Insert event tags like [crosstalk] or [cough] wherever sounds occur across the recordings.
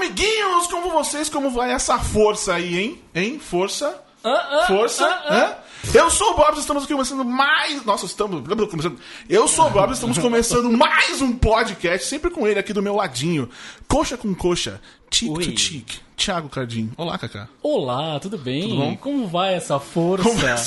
amiguinhos, como vocês? Como vai essa força aí, hein? Hein? Força? Ah, ah, Força? Hã? Eu sou o Bob, estamos aqui começando mais. Nossa, estamos. Começando... Eu sou o Bob, estamos começando [laughs] mais um podcast, sempre com ele aqui do meu ladinho. Coxa com coxa, tic Oi. to tic. Thiago Cardim. Olá, Cacá. Olá, tudo bem? Tudo bom? Como vai essa força?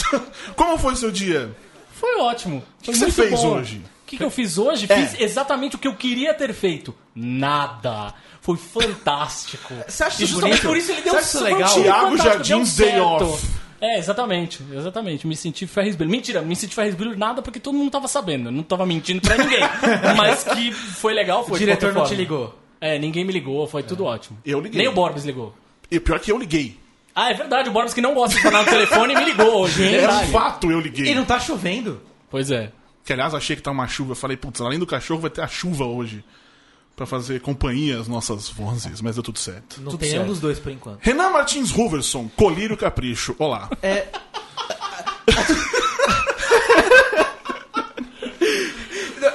Como, [laughs] como foi seu dia? Foi ótimo. que Foi você fez bom. hoje? O que, que eu fiz hoje? É. Fiz exatamente o que eu queria ter feito. Nada. Foi fantástico. Você acha e isso justamente bonito? por isso ele deu Você acha um legal? Thiago deu Day certo. Off. É, exatamente, exatamente. Me senti ferro brilho. Mentira, me senti ferro brilho nada porque todo mundo tava sabendo. Eu não tava mentindo pra ninguém. [laughs] Mas que foi legal, foi O diretor não te forma. ligou. É, ninguém me ligou, foi tudo ótimo. Eu liguei. Nem o Borbs ligou. E pior que eu liguei. Ah, é verdade, o Borbs que não gosta de falar no telefone me ligou hoje. É um fato, eu liguei. E não tá chovendo. Pois é. Que aliás, achei que tá uma chuva. Eu falei, putz, além do cachorro, vai ter a chuva hoje. Pra fazer companhia às nossas vozes, mas deu tudo certo. Não Tudo tem certo. dos dois por enquanto. Renan Martins Ruverson, Colírio Capricho. Olá. É. [laughs]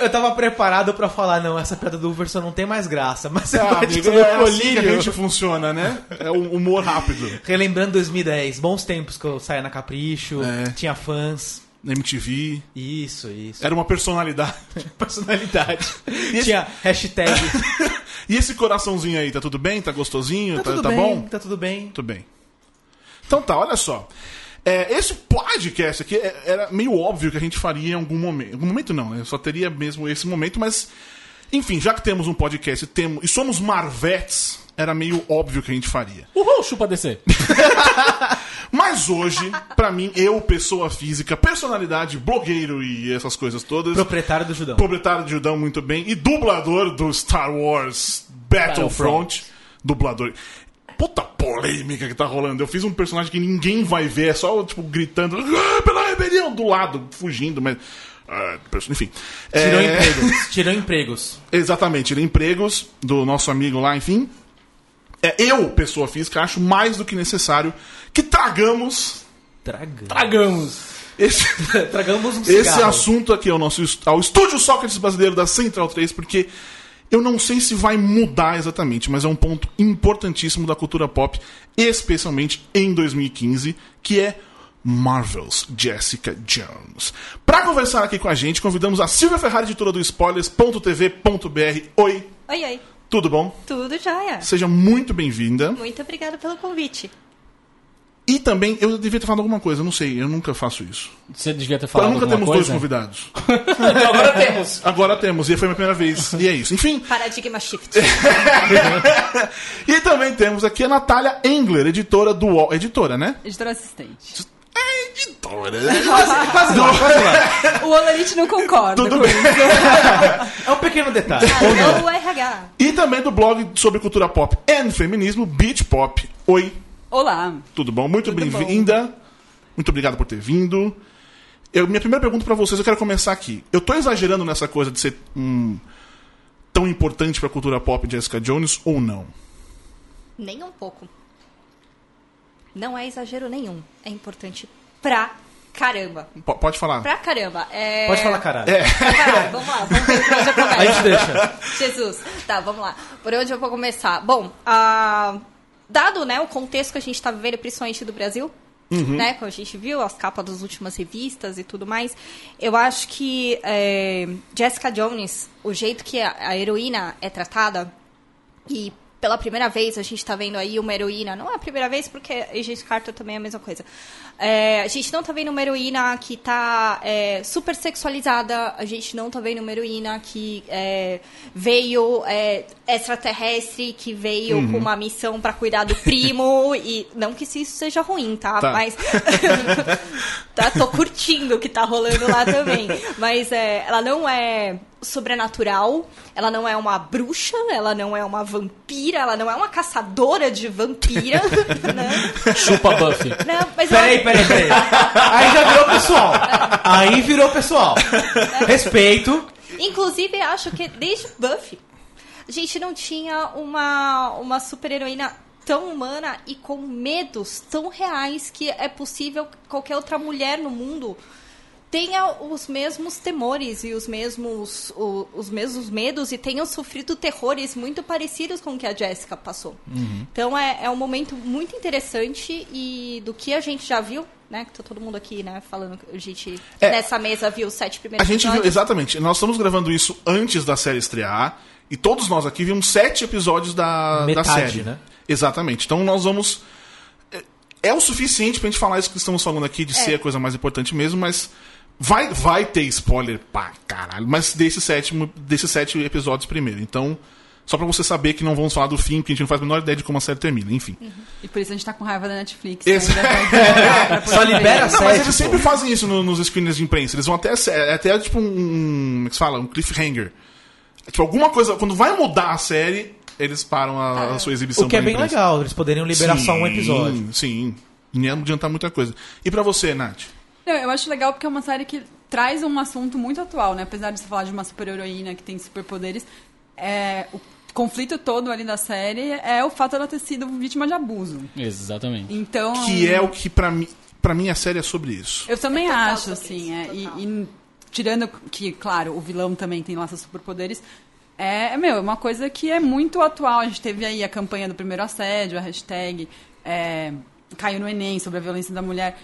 Eu tava preparado pra falar, não, essa piada do Verson não tem mais graça, mas Ah, vai amigo, tipo, é assim que a colírio. gente funciona, né? É o humor rápido. Relembrando 2010, bons tempos que eu saía na Capricho, É. tinha fãs. Na MTV. Isso, isso. Era uma personalidade. [laughs] Personalidade. [laughs] esse- Tinha hashtag. [laughs] E esse coraçãozinho aí, tá tudo bem? Tá gostosinho? Tá tudo tá bem, bom? tá tudo bem. Tudo bem. Então tá, olha só. É, esse podcast aqui é- era meio óbvio que a gente faria em algum momento. Em algum momento não, né? Só teria mesmo esse momento, mas. Enfim, já que temos um podcast e, temos, e somos Marvetes, era meio óbvio que a gente faria. Uhul, chupa descer. Mas hoje, pra mim, eu, pessoa física, personalidade, blogueiro e essas coisas todas. Proprietário do Judão. proprietário de Judão muito bem e dublador do Star Wars Battlefront. Dublador. Puta polêmica que tá rolando. Eu fiz um personagem que ninguém vai ver, é só, tipo, gritando "Ah, pela rebelião do lado, fugindo, mas. ah, enfim. Tirou É, empregos. Tirou empregos. [laughs] Exatamente, tirei empregos do nosso amigo lá, enfim. É, eu, pessoa física, acho mais do que necessário que tragamos Dragão. Tragamos. esse. [laughs] Tragamos um Esse assunto aqui ao nosso est- ao Estúdio Sócrates Brasileiro da Central 3, porque eu não sei se vai mudar exatamente, mas é um ponto importantíssimo da cultura pop, especialmente em 2015, que é Marvel's Jessica Jones. Para conversar aqui com a gente, convidamos a Silvia Ferrari, editora do spoilers.tv.br. Oi, Oi, oi. Tudo bom? Tudo jóia. Seja muito bem-vinda. Muito obrigada pelo convite. E também, eu devia ter falado alguma coisa, não sei, eu nunca faço isso. Você devia ter falado nunca alguma temos dois coisa. convidados. [laughs] Então agora temos. [laughs] Agora temos, e foi a minha primeira vez. E é isso. Enfim, Paradigma Shift. [laughs] e também temos aqui a Natália Engler, editora do UOL. Editora, né? Editora assistente. É editora. [laughs] Quase lá, quase lá. [laughs] O Olerite não concorda Tudo com bem. [laughs] É um pequeno detalhe. Não o RH. E também do blog sobre cultura pop e feminismo, Beat Pop. Oi, Olá. tudo bom? Muito bem-vinda. Muito obrigado por ter vindo. Eu, minha primeira pergunta pra vocês, eu quero começar aqui. Eu tô exagerando nessa coisa de ser hum, tão importante pra cultura pop Jessica Jones ou não? Nem um pouco. Não é exagero nenhum. É importante pra caramba. P- pode falar. Pra caramba. É... Pode falar caralho. Pra caralho. Vamos lá, vamos ver por onde eu começo. A gente deixa. Jesus. Tá, vamos lá. Por onde eu vou começar? Bom, ah, dado né, o contexto que a gente está vivendo, principalmente do Brasil, né, como a gente viu, as capas das últimas revistas e tudo mais, eu acho que é, Jessica Jones, o jeito que a, a heroína é tratada, e pela primeira vez a gente está vendo aí uma heroína, não é a primeira vez porque Agent Carter também é a mesma coisa. É, a gente não tá vendo uma heroína que tá é, super sexualizada, a gente não tá vendo uma heroína que é, veio é, extraterrestre, que veio com uma missão para cuidar do primo, [laughs] e não que isso seja ruim, tá? Tá. Mas [laughs] tá, tô curtindo o que tá rolando lá também. Mas é, ela não é sobrenatural, ela não é uma bruxa, ela não é uma vampira, ela não é uma caçadora de vampira, [laughs] né? Chupa Buffy. Não, mas Peraí, ela- peraí, peraí. Aí já virou pessoal. Aí virou pessoal. Respeito. Inclusive, acho que desde Buffy, a gente não tinha uma, uma super-heroína tão humana e com medos tão reais que é possível qualquer outra mulher no mundo tenha os mesmos temores e os mesmos, o- os mesmos medos e tenham sofrido terrores muito parecidos com o que a Jessica passou. Uhum. Então é, é um momento muito interessante e do que a gente já viu, né? Que tá todo mundo aqui, né, falando que a gente É. nessa mesa viu os sete primeiros A gente viu, episódios. exatamente. Nós estamos gravando isso antes da série estrear. E todos nós aqui vimos sete episódios da, da Metade, série. né? Exatamente. Então nós vamos. é- É o suficiente pra gente falar isso que estamos falando aqui, de ser a coisa mais importante mesmo, mas. Vai, vai ter spoiler pra caralho, mas desses sete, desses sete episódios primeiro. Então, só pra você saber que não vamos falar do fim, porque a gente não faz a menor ideia de como a série termina, enfim. E por isso a gente tá com raiva da Netflix. Esse- [laughs] poder Só libera ver. Não, mas eles pô. sempre fazem isso no- nos screeners de imprensa. Eles vão até, é até tipo um. Como é que se fala? Um cliffhanger. É, Tipo, alguma coisa. Quando vai mudar a série, eles param a, a sua exibição. O que é bem imprensa. legal, eles poderiam liberar só um Sim, episódio. Sim. Não ia adiantar muita coisa. E pra você, Nath? Não, eu acho legal porque é uma série que traz um assunto muito atual, né? Apesar de você falar de uma super-heroína que tem superpoderes, é, o conflito todo ali da série é o fato dela ter sido vítima de abuso. Exatamente. Então... Que é o que pra mim. Pra mim a série é sobre isso. Eu também total acho, assim, é, e, e tirando que, claro, o vilão também tem lá seus superpoderes, é, meu, é uma coisa que é muito atual. A gente teve aí a campanha do primeiro assédio, a hashtag é, caiu no Enem sobre a violência da mulher.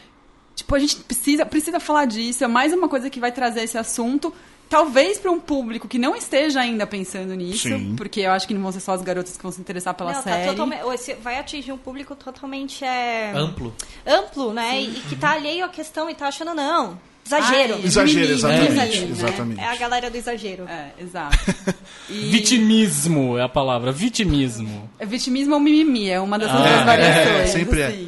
Tipo, a gente precisa, precisa falar disso, é mais uma coisa que vai trazer esse assunto, talvez para um público que não esteja ainda pensando nisso, Sim. porque eu acho que não vão ser só as garotas que vão se interessar pela Não, tá série. totalmente, esse vai atingir um público totalmente é, Amplo. amplo, né? E, e que tá alheio à questão e tá achando, não, exagero. Ai, Exagero, mimimi, exatamente. mimimi, né? exatamente. É a galera do exagero. É, exato. [laughs] E- Vitimismo é a palavra, vitimismo. É vitimismo ou mimimi, é uma das Ah, duas é, variações. sempre é.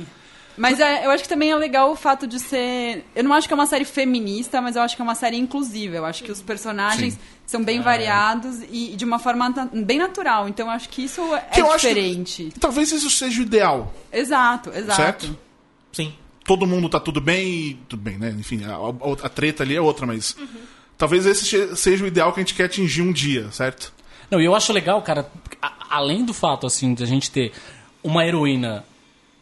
Mas é, eu acho que também é legal o fato de ser. Eu não acho que é uma série feminista, mas eu acho que é uma série inclusiva. Eu acho que os personagens Sim. são bem variados e de uma forma na- bem natural. Então eu acho que isso é Que eu acho que- diferente. Talvez isso seja o ideal, Exato, exato. certo? Sim. Todo mundo tá tudo bem e. Tudo bem, né? Enfim, a, a- a treta ali é outra, mas. Talvez esse seja o ideal que a gente quer atingir um dia, certo? Não, e eu acho legal, cara, a- além do fato, assim, de a gente ter uma heroína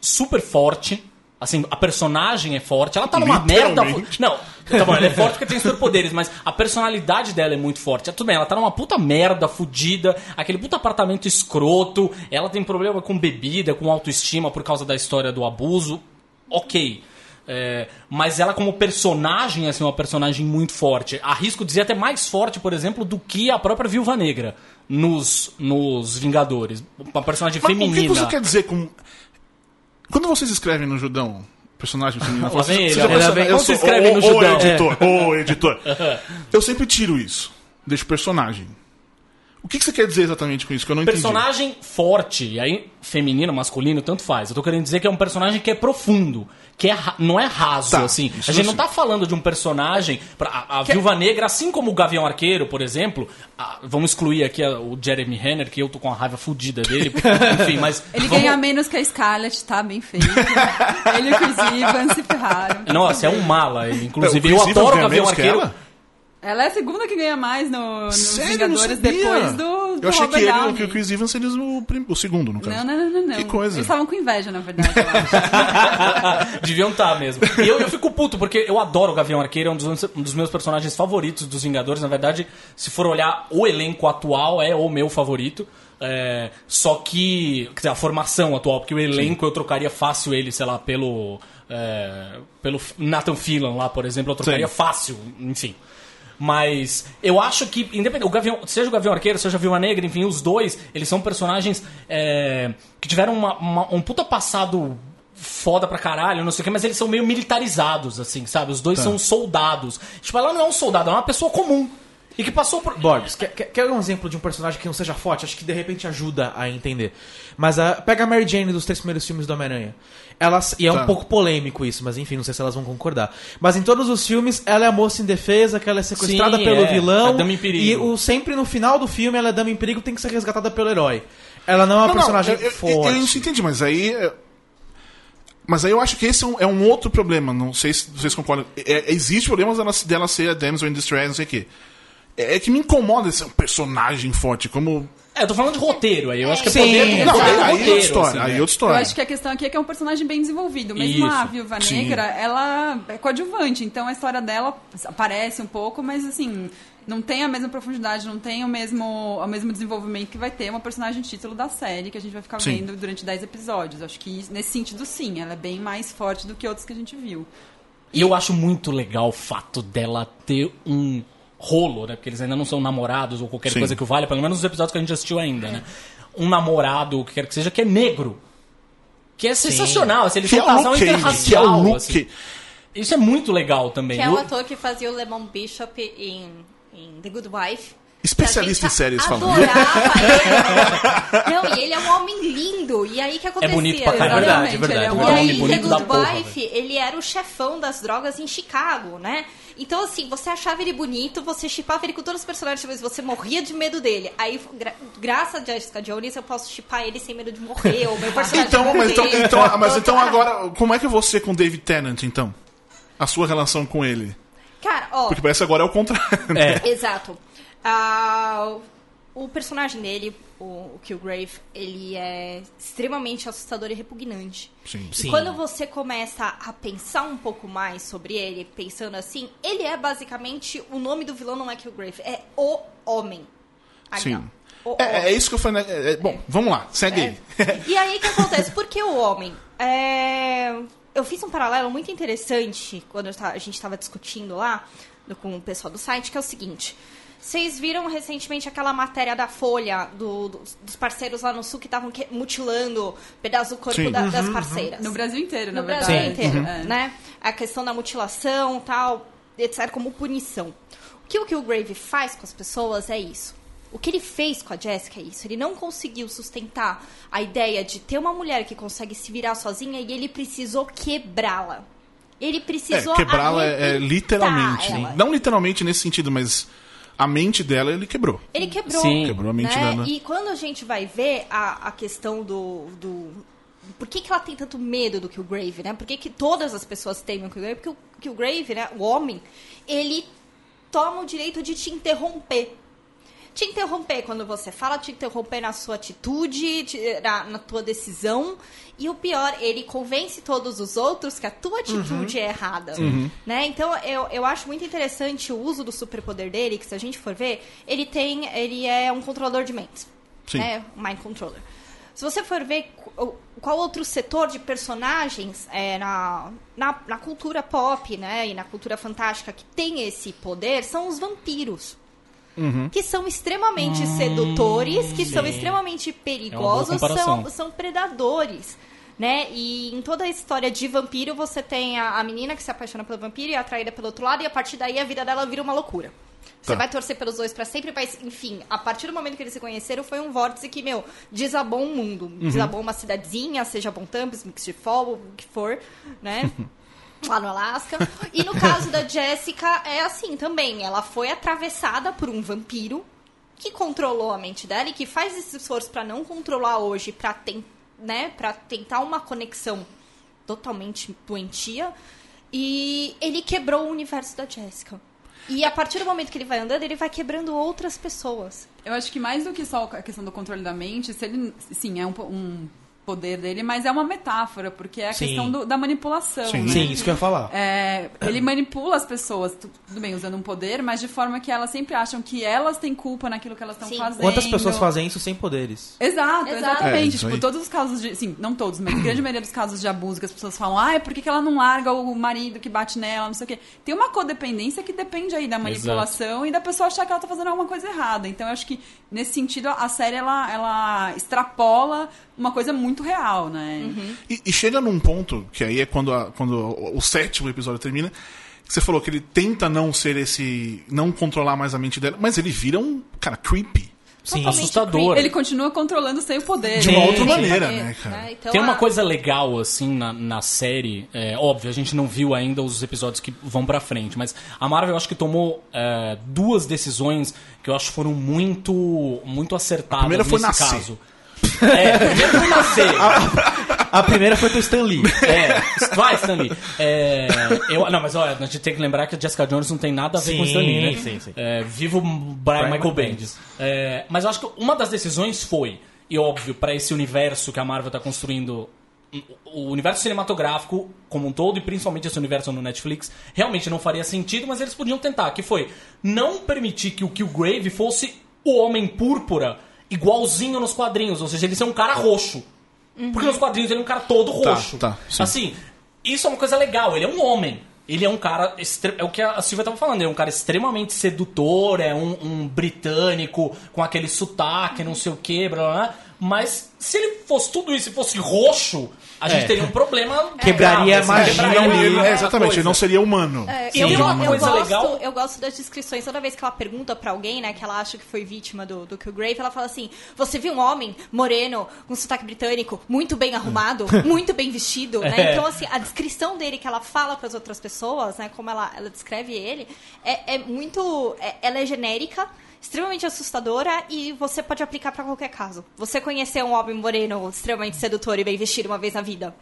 super forte, assim, a personagem é forte, ela tá numa merda... Não, tá bom, ela é forte porque tem superpoderes, mas a personalidade dela é muito forte. É, tudo bem, ela tá numa puta merda, fudida, aquele puta apartamento escroto, ela tem problema com bebida, com autoestima por causa da história do abuso, ok. É, mas ela como personagem, assim, uma personagem muito forte. Arrisco dizer até mais forte, por exemplo, do que a própria Viúva Negra nos, nos Vingadores. Uma personagem Mas feminina. o que você quer dizer com. Quando vocês escrevem no Judão, personagem feminino, [laughs] Lá vem você ele, já pensa- Lá vem- eu você escreve ô, no ô, Judão? editor, ô, editor. Eu sempre tiro isso. Deixo personagem. O que, que você quer dizer exatamente com isso? Que eu não entendi. Personagem forte, e aí feminino, masculino, tanto faz. Eu tô querendo dizer que é um personagem que é profundo, que é não é raso, Tá, assim. A gente não tá falando de um personagem. Pra, a a Viúva Negra, assim como o Gavião Arqueiro, por exemplo, a- vamos excluir aqui a- o Jeremy Renner, que eu tô com a raiva fudida dele. [laughs] Enfim, mas. Ele vamos- ganha menos que a Scarlett, tá bem feito. [laughs] ele e o Chris Evans se ferraram. Nossa, é um mala, ele. Inclusive, eu adoro o Gavião Arqueiro. Ela? É a segunda que ganha mais no, nos Sério? Vingadores depois do, do Eu achei Robert que, ele, Downey. que o Chris Evans seria o, prim- o segundo, no caso. Não, não, não, não, não. Que coisa. Eles estavam com inveja, na verdade, eu acho. [laughs] Deviam estar mesmo. E eu, eu fico puto, porque eu adoro o Gavião Arqueiro, é um dos, um dos meus personagens favoritos dos Vingadores. Na verdade, se for olhar o elenco atual, é o meu favorito. É, só que. Quer dizer, a formação atual, porque o elenco eu trocaria fácil ele, sei lá, pelo. é, pelo Nathan Fillion lá, por exemplo, eu trocaria Sim. fácil, enfim. Mas eu acho que, independente, o Gavião, seja o Gavião Arqueiro, seja a Viúva Negra, enfim, os dois, eles são personagens é, que tiveram uma- uma- um puta passado foda pra caralho, não sei o que, mas eles são meio militarizados, assim, sabe? Os dois são soldados. Tipo, ela não é um soldado, ela é uma pessoa comum. E que passou por. Borbs, quer, quer, um exemplo de um personagem que não seja forte? Acho que de repente ajuda a entender. Mas a, pega a Mary Jane dos três primeiros filmes do Homem-Aranha. Ela, e é Tá. um pouco polêmico isso, mas enfim, não sei se elas vão concordar. Mas em todos os filmes, ela é a moça indefesa, que ela é sequestrada Sim, pelo é. vilão. A dama em perigo. E o, sempre no final do filme, ela é dama em perigo tem que ser resgatada pelo herói. Ela não é uma Não, não, personagem eu, eu- forte. Eu, eu não entendi, mas aí. é- Mas aí eu acho que esse é um, é um outro problema. Não sei se vocês concordam. É, existe problemas dela, dela ser a damsel in distress, não sei o quê. É, é que me incomoda esse personagem forte. Como. É, eu tô falando de roteiro aí. Eu acho que é Sim. poder, é Não, poder aí, do aí é roteiro. outra história. assim, aí né? é outra Eu história. acho que a questão aqui é que é um personagem bem desenvolvido, mesmo Isso. a Viúva Sim. Negra, ela é coadjuvante, então a história dela aparece um pouco, mas assim, não tem a mesma profundidade, não tem o mesmo, o mesmo desenvolvimento que vai ter uma personagem título da série que a gente vai ficar Sim. vendo durante 10 episódios. Acho que nesse sentido sim, ela é bem mais forte do que outros que a gente viu. E eu acho muito legal o fato dela ter um rolo, né? Porque eles ainda não são namorados ou qualquer Sim. coisa que o valha, pelo menos nos episódios que a gente assistiu ainda, né? Um namorado, o que quer que seja, que é negro. Que é sensacional, assim, eles Que é são um o casal Luke Cage, que é interracial. assim. Isso é muito legal também. Que é o ator que fazia o Lemon Bishop em, em The Good Wife. Especialista em séries falando. Não, e ele é um homem lindo. E aí o que acontecia? bonito pra caralho. Verdade, Exatamente, verdade. ele é um E homem aí, bonito The da Good Wife, ele era o chefão das drogas em Chicago, né? Então, assim, você achava ele bonito, você chipava ele com todos os personagens, mas você morria de medo dele. Aí, gra graças a Jessica Jones, eu posso chipar ele sem medo de morrer, ou meu personagem Então, mas então, então, mas então Doutor- agora, como é que é você com David Tennant, então? A sua relação com ele? Cara, ó... Porque parece que agora é o contrário. né? É. Exato. Ah, o personagem dele, o, o Killgrave, ele é extremamente assustador e repugnante. Sim. E Sim. quando você começa a pensar um pouco mais sobre ele, pensando assim, ele é basicamente. O nome do vilão não é Killgrave, é o Homem. Sim. O É, é Homem. isso que eu falei. né? É, é, bom, vamos lá, segue aí. E aí o que acontece? Por que o homem? É, Eu fiz um paralelo muito interessante quando a gente estava discutindo lá com o pessoal do site, que é o seguinte. Vocês viram recentemente aquela matéria da Folha do- dos, dos parceiros lá no sul que estavam mutilando pedaços do corpo da- das parceiras? No Brasil inteiro, na no verdade. Brasil Sim. inteiro, É. né? A questão da mutilação, tal, etc, como punição. O que o Killgrave faz com as pessoas é isso. O que ele fez com a Jessica é isso. Ele não conseguiu sustentar a ideia de ter uma mulher que consegue se virar sozinha e ele precisou quebrá-la. Ele É, precisou quebrá-la é, é literalmente. ela. Não literalmente nesse sentido, mas a mente dela ele quebrou. Ele quebrou. Sim. Quebrou a mente né? dela. E quando a gente vai ver a, a questão do, do. Por que, que ela tem tanto medo do Killgrave, né? Por que, que todas as pessoas temem o Killgrave? Porque o Killgrave, né? O homem, ele toma o direito de te interromper. Te interromper quando você fala, te interromper na sua atitude, te- na, na tua decisão. E o pior, ele convence todos os outros que a tua atitude é errada. Né? Então, eu, eu acho muito interessante o uso do superpoder dele, que se a gente for ver, ele tem. Ele é um controlador de mentes. Sim. Né? Um mind controller. Se você for ver qu- qual outro setor de personagens é, na, na, na cultura pop, né, e na cultura fantástica que tem esse poder, são os vampiros. Que são extremamente sedutores, que são sim. extremamente É uma boa perigosos, comparação. são, são predadores. Né? E em toda a história de vampiro, você tem a, a menina que se apaixona pelo vampiro e é atraída pelo outro lado, e a partir daí a vida dela vira uma loucura. Você Tá. vai torcer pelos dois pra sempre, mas, enfim, a partir do momento que eles se conheceram, foi um vórtice que, meu, desabou um mundo. Desabou uma cidadezinha, seja Bontamps, Mix de Fall, o que for, né? [laughs] Lá no Alasca. E no caso da Jessica, é assim também. Ela foi atravessada por um vampiro que controlou a mente dela e que faz esse esforço pra não controlar hoje, pra, ten, né, tentar uma conexão totalmente doentia. E ele quebrou o universo da Jessica. E a partir do momento que ele vai andando, ele vai quebrando outras pessoas. Eu acho que mais do que só a questão do controle da mente, se ele, sim, é um, um poder dele, mas é uma metáfora, porque é a Sim. questão do- da manipulação, Sim. né? Sim, isso que eu ia falar. É, ele manipula as pessoas, tu- tudo bem, usando um poder, mas de forma que elas sempre acham que elas têm culpa naquilo que elas estão fazendo. Quantas pessoas fazem isso sem poderes? Exato, Exato. exatamente. É, tipo, todos os casos de. Sim, não todos, mas a grande maioria dos casos de abuso que as pessoas falam, ah, por que, ela não larga o marido que bate nela, não sei o quê. Tem uma codependência que depende aí da manipulação e da pessoa achar que ela tá fazendo alguma coisa errada. Então eu acho que, nesse sentido, a série ela, ela extrapola uma coisa muito real, né? E, e chega num ponto, que aí é quando, a- quando o, o sétimo episódio termina, que você falou que ele tenta não ser esse. não controlar mais a mente dela, mas ele vira um cara creepy. Sim. Assustador. Ele continua controlando sem o poder. De uma Sim. outra Sim. maneira, É, né, cara? Então, Tem uma a- coisa legal, assim, na, na série. É, óbvio, a gente não viu ainda os episódios que vão pra frente, mas a Marvel eu acho que tomou é, duas decisões que eu acho foram muito, muito acertadas primeira foi nesse nascer. caso. É, primeiro foi nascer. A primeira foi do Stan Lee. É, vai, Stanley. É, eu, não, mas olha, a gente tem que lembrar que a Jessica Jones não tem nada a ver Sim, com o Stanley, né? sim, sim. É, viva o Brian, Michael Bendis. É, mas eu acho que uma das decisões foi, e óbvio, para esse universo que a Marvel tá construindo, o universo cinematográfico como um todo, e principalmente esse universo no Netflix, realmente não faria sentido, mas eles podiam tentar, que foi não permitir que o Killgrave fosse o Homem Púrpura igualzinho nos quadrinhos, ou seja, ele ser um cara roxo. Porque nos quadrinhos ele é um cara todo Tá, roxo. tá, sim. assim, isso é uma coisa legal, ele é um homem. Ele é um cara. É o que a Silvia tava falando, ele é um cara extremamente sedutor, é um, um britânico com aquele sotaque, não sei o que, blá, blá, blá. Mas se ele fosse tudo isso e fosse roxo, a gente É. teria um problema. Quebraria grave, a magia quebraria uma- ele- uma é, exatamente, coisa. ele não seria humano. É, eu, tem uma eu coisa gosto, legal- eu gosto das descrições. Toda vez que ela pergunta pra alguém, né, que ela acha que foi vítima do, do Killgrave, ela fala assim: Você viu um homem moreno, com sotaque britânico, muito bem arrumado, [laughs] muito bem vestido, né? É. Então, assim, a descrição dele que ela fala pras outras pessoas, né, como ela, ela descreve ele, é, é muito. é- ela é genérica. Extremamente assustadora e você pode aplicar pra qualquer caso. Você conhecer um homem moreno extremamente sedutor e bem vestido uma vez na vida.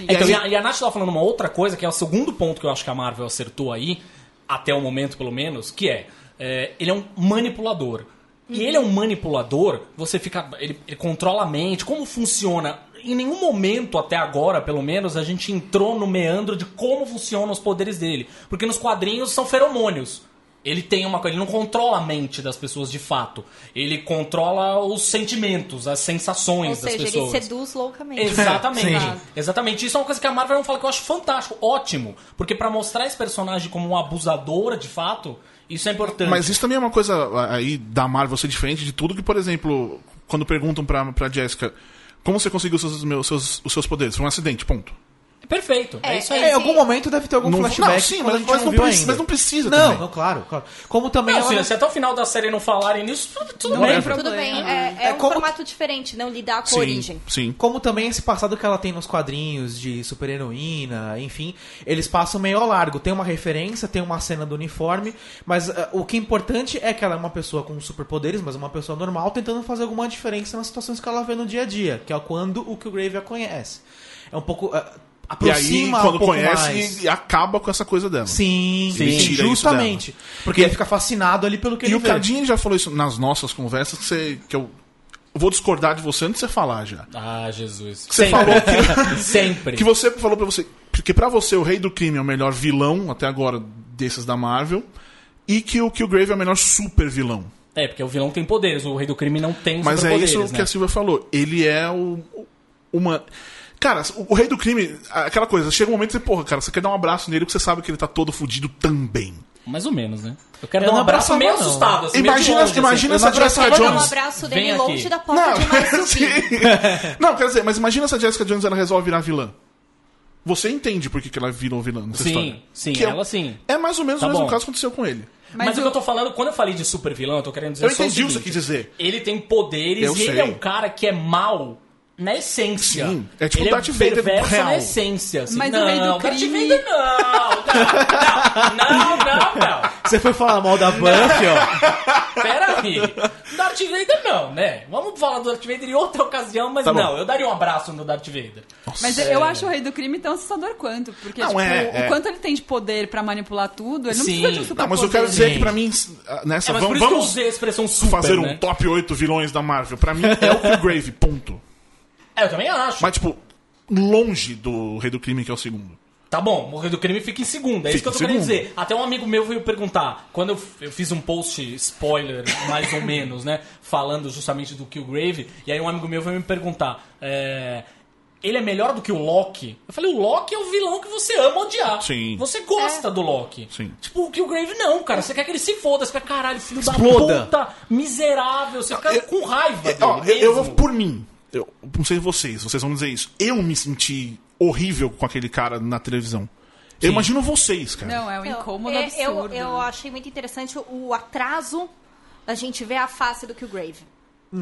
Então, e, a, e a Nath tava falando uma outra coisa, que é o segundo ponto que eu acho que a Marvel acertou aí, até o momento pelo menos, que é, é, ele é um manipulador. E ele é um manipulador, você fica. Ele, ele controla a mente, como funciona. Em nenhum momento até agora, pelo menos, a gente entrou no meandro de como funcionam os poderes dele. Porque nos quadrinhos são feromônios. Ele tem uma coisa, ele não controla a mente das pessoas de fato. Ele controla os sentimentos, as sensações Ou das seja, pessoas. ele seduz loucamente. Exatamente. [laughs] Exatamente. Isso é uma coisa que a Marvel não fala que eu acho fantástico, ótimo. Porque pra mostrar esse personagem como um abusador, de fato, isso é importante. Mas isso também é uma coisa aí da Marvel ser diferente de tudo que, por exemplo, quando perguntam pra, pra Jessica como você conseguiu os seus, meus- seus- os seus poderes? Foi um acidente, ponto. Perfeito. É, É, isso aí. É, em algum momento deve ter algum Não- flashback. não, sim, que mas- a gente mas não não viu preci- ainda. mas não precisa Não, também. não, claro, claro. Como também Não, ela se, até o final da série não falarem nisso, tudo Não bem. é Tudo bem, é, é É um como- formato diferente, não lidar com a Sim, origem. sim. Como também esse passado que ela tem nos quadrinhos de super-heroína, enfim, eles passam meio ao largo. Tem uma referência, tem uma cena do uniforme, mas ah, o que é importante é que ela é uma pessoa com superpoderes, mas uma pessoa normal, tentando fazer alguma diferença nas situações que ela vê no dia a dia, que é quando o Killgrave a conhece. É um pouco. Ah, E aí, aproxima quando um pouco conhece, mais. e acaba com essa coisa dela. Sim, sim, justamente. Porque ele fica fascinado ali pelo que E ele o vê. Cardinho já falou isso nas nossas conversas, que, você, que eu vou discordar de você antes de você falar já. Ah, Jesus. Você Sempre. falou que, [laughs] Sempre. que você falou pra você. Porque pra você o Rei do Crime é o melhor vilão até agora desses da Marvel. E que o Killgrave é o melhor super vilão. É, porque o vilão tem poderes, o rei do crime não tem Mas é isso né? que a Silvia falou. Ele é o. o- Uma. Cara, o, o Rei do Crime, aquela coisa, chega um momento que você, porra, cara, você quer dar um abraço nele porque você sabe que ele tá todo fudido também. Mais ou menos, né? Eu quero Eu dar um não abraço meio não. assustado. Assim, meio de Imagina, longe, imagina assim. se a Jessica Eu vou dar um Jones. abraço Vem dele longe aqui. da porta de mais [laughs] sim. subir. Não, quer dizer, mas imagina se a Jessica Jones ela resolve virar vilã. Você entende por que, que ela virou vilã nessa Sim, história. sim, Que é- ela sim. É mais ou menos Tá o mesmo bom. caso que aconteceu com ele. Mas, Mas o eu- que eu tô falando, quando eu falei de super vilão, eu tô querendo dizer Eu só o entendi o que você quis dizer. Ele tem poderes Eu e ele sei. é um cara que é mal na essência. Sim, é tipo ele Darth Vader perverso real. na essência. Assim. Mas o não, rei do Darth crime- Vader não, não, não, não, não. Você foi falar mal da Buffy, ó. Pera aí. Darth Vader não, né? Vamos falar do Darth Vader em outra ocasião, mas Tá não, eu daria um abraço no Darth Vader. Mas eu acho o rei do crime tão assustador quanto. Porque, Não, tipo, é, é. o quanto ele tem de poder pra manipular tudo, ele não Sim. precisa de um super Não, mas eu quero dizer Sim. que pra mim, nessa, É, mas por vamos, isso que eu vamos usei a expressão super, fazer um né? top 8 vilões da Marvel. Pra mim é o Killgrave, ponto. É, eu também acho. Mas, tipo, longe do Rei do Crime, que é o segundo. Tá bom, o Rei do Crime fica em segundo, é isso que Fica eu tô querendo segundo. dizer. Até um amigo meu veio perguntar, quando eu, eu fiz um post spoiler, [laughs] mais ou menos, né, falando justamente do Killgrave, e aí um amigo meu veio me perguntar, é, ele é melhor do que o Loki? Eu falei, o Loki é o vilão que você ama odiar. Sim. Você gosta do Loki. Sim. Tipo, o Killgrave não, cara, você quer que ele se foda, você quer, caralho, filho Exploda. da puta, miserável, você fica Eu- com raiva É, dele ó, eu, eu vou por mim. Eu não sei vocês, vocês vão dizer isso. Eu me senti horrível com aquele cara na televisão. Eu imagino vocês, cara. Não, é um incômodo eu, absurdo. eu, eu achei muito interessante o atraso da gente ver a face do Killgrave.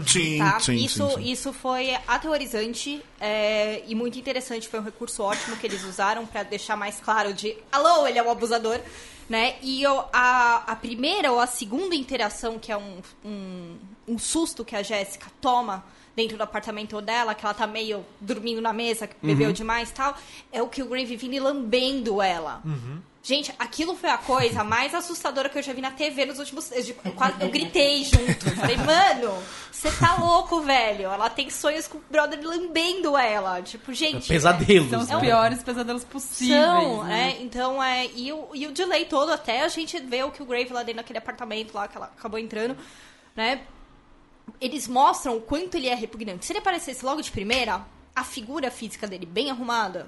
Sim, Tá? sim, isso, sim, sim. isso foi aterrorizante é, e muito interessante. Foi um recurso ótimo que eles usaram pra deixar mais claro de alô, ele é um abusador. Né? E eu- a, a primeira ou a segunda interação, que é um, um, um susto que a Jéssica toma dentro do apartamento dela, que ela tá meio dormindo na mesa, que bebeu demais e tal, é o Killgrave vindo e lambendo ela. Gente, aquilo foi a coisa [laughs] mais assustadora que eu já vi na TV nos últimos. Eu, eu quase- eu [laughs] gritei junto. Falei, mano, você tá louco, velho. Ela tem sonhos com o brother lambendo ela. Tipo, gente. Pesadelos. São os né? piores pesadelos possíveis. São, né? é, então é. E o, e o delay todo, até a gente vê o que o Grave lá dentro daquele apartamento lá que ela acabou entrando, né? Eles mostram o quanto ele é repugnante. Se ele aparecesse logo de primeira, a figura física dele bem arrumada.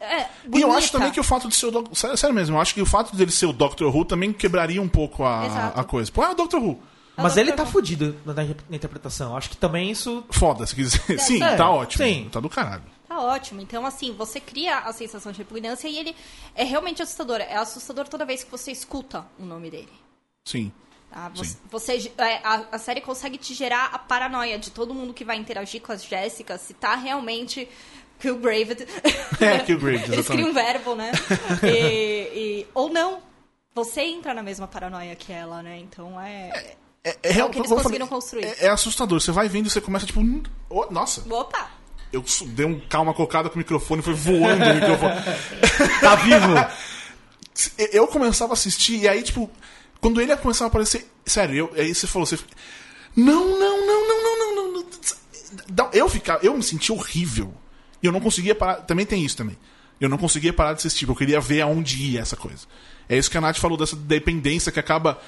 É, E eu acho também que o fato de ser o sério, sério mesmo, eu acho que o fato dele ser o Doctor Who também quebraria um pouco a, Exato. a coisa. Pô, é o Doctor Who. Mas É o ele Dr. tá Who. fudido na, na interpretação. Acho que também isso. Foda, se quiser. [laughs] Sim, é, tá ótimo. sim. Tá do caralho. Tá ótimo. Então, assim, você cria a sensação de repugnância e ele é realmente assustador. É assustador toda vez que você escuta o nome dele. Sim. Tá? Você, você- é, a, a série consegue te gerar a paranoia de todo mundo que vai interagir com as Jéssicas se tá realmente Killgraved. [laughs] É, Killgraved, [laughs] Eles exatamente. criam um verbo, né? [laughs] E- e- ou não. Você entra na mesma paranoia que ela, né? Então é. É, é, o que eles conseguiram falei, construir. É, é assustador. Você vai vendo e você começa tipo. oh, nossa, Opa! eu dei um calma cocada com o microfone, foi voando o microfone. Tá vivo! eu começava a assistir e aí, tipo, quando ele começava a aparecer. Sério, eu, aí você falou, você. Não, não, não, não, não, não, não. não. Eu ficava, eu me sentia horrível. E eu não conseguia parar. Também tem isso também. Eu não conseguia parar de assistir, porque eu queria ver aonde ia essa coisa. É isso que a Nath falou dessa dependência que acaba.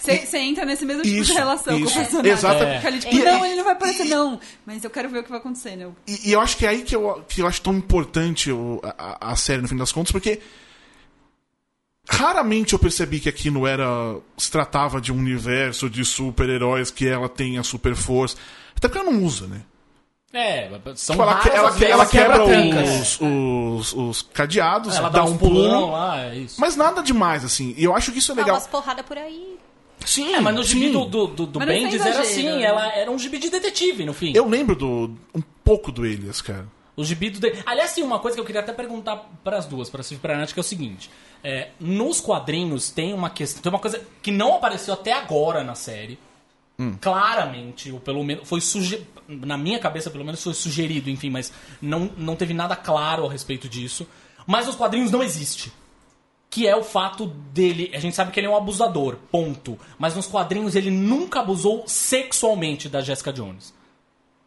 Você entra nesse mesmo tipo Isso, de relação com o isso. personagem. Exatamente. Fica ali, tipo, E- não, ele não vai aparecer, não. Mas eu quero ver o que vai acontecer, né? E, e eu acho que é aí que eu, que eu acho tão importante o- a, a série, no fim das contas, porque raramente eu percebi que aquilo era. se tratava de um universo de super-heróis que ela tem a super força. Até porque ela não usa, né? É, são Tipo, ela, raras ela, vezes ela que quebra trancas. os, os, os cadeados, ela dá dá um pulo. lá, é isso. Mas nada demais, assim. E eu acho que isso é Dá legal. umas porradas por aí. Sim, É, mas no gibi sim. do, do, do, do não Bendis era assim, né? ela era um gibi de detetive, no fim. Eu lembro do, um pouco do Elias, cara. O gibi do... Aliás, tem uma coisa que eu queria até perguntar para as duas, para a Cif para a Nath, que é o seguinte. É, nos quadrinhos tem uma questão, tem uma coisa que não apareceu até agora na série. Claramente, ou pelo menos foi suge... na minha cabeça pelo menos foi sugerido, enfim, mas não, não teve nada claro a respeito disso. Mas nos quadrinhos não existe. Que é o fato dele. A gente sabe que ele é um abusador, ponto. Mas nos quadrinhos ele nunca abusou sexualmente da Jessica Jones.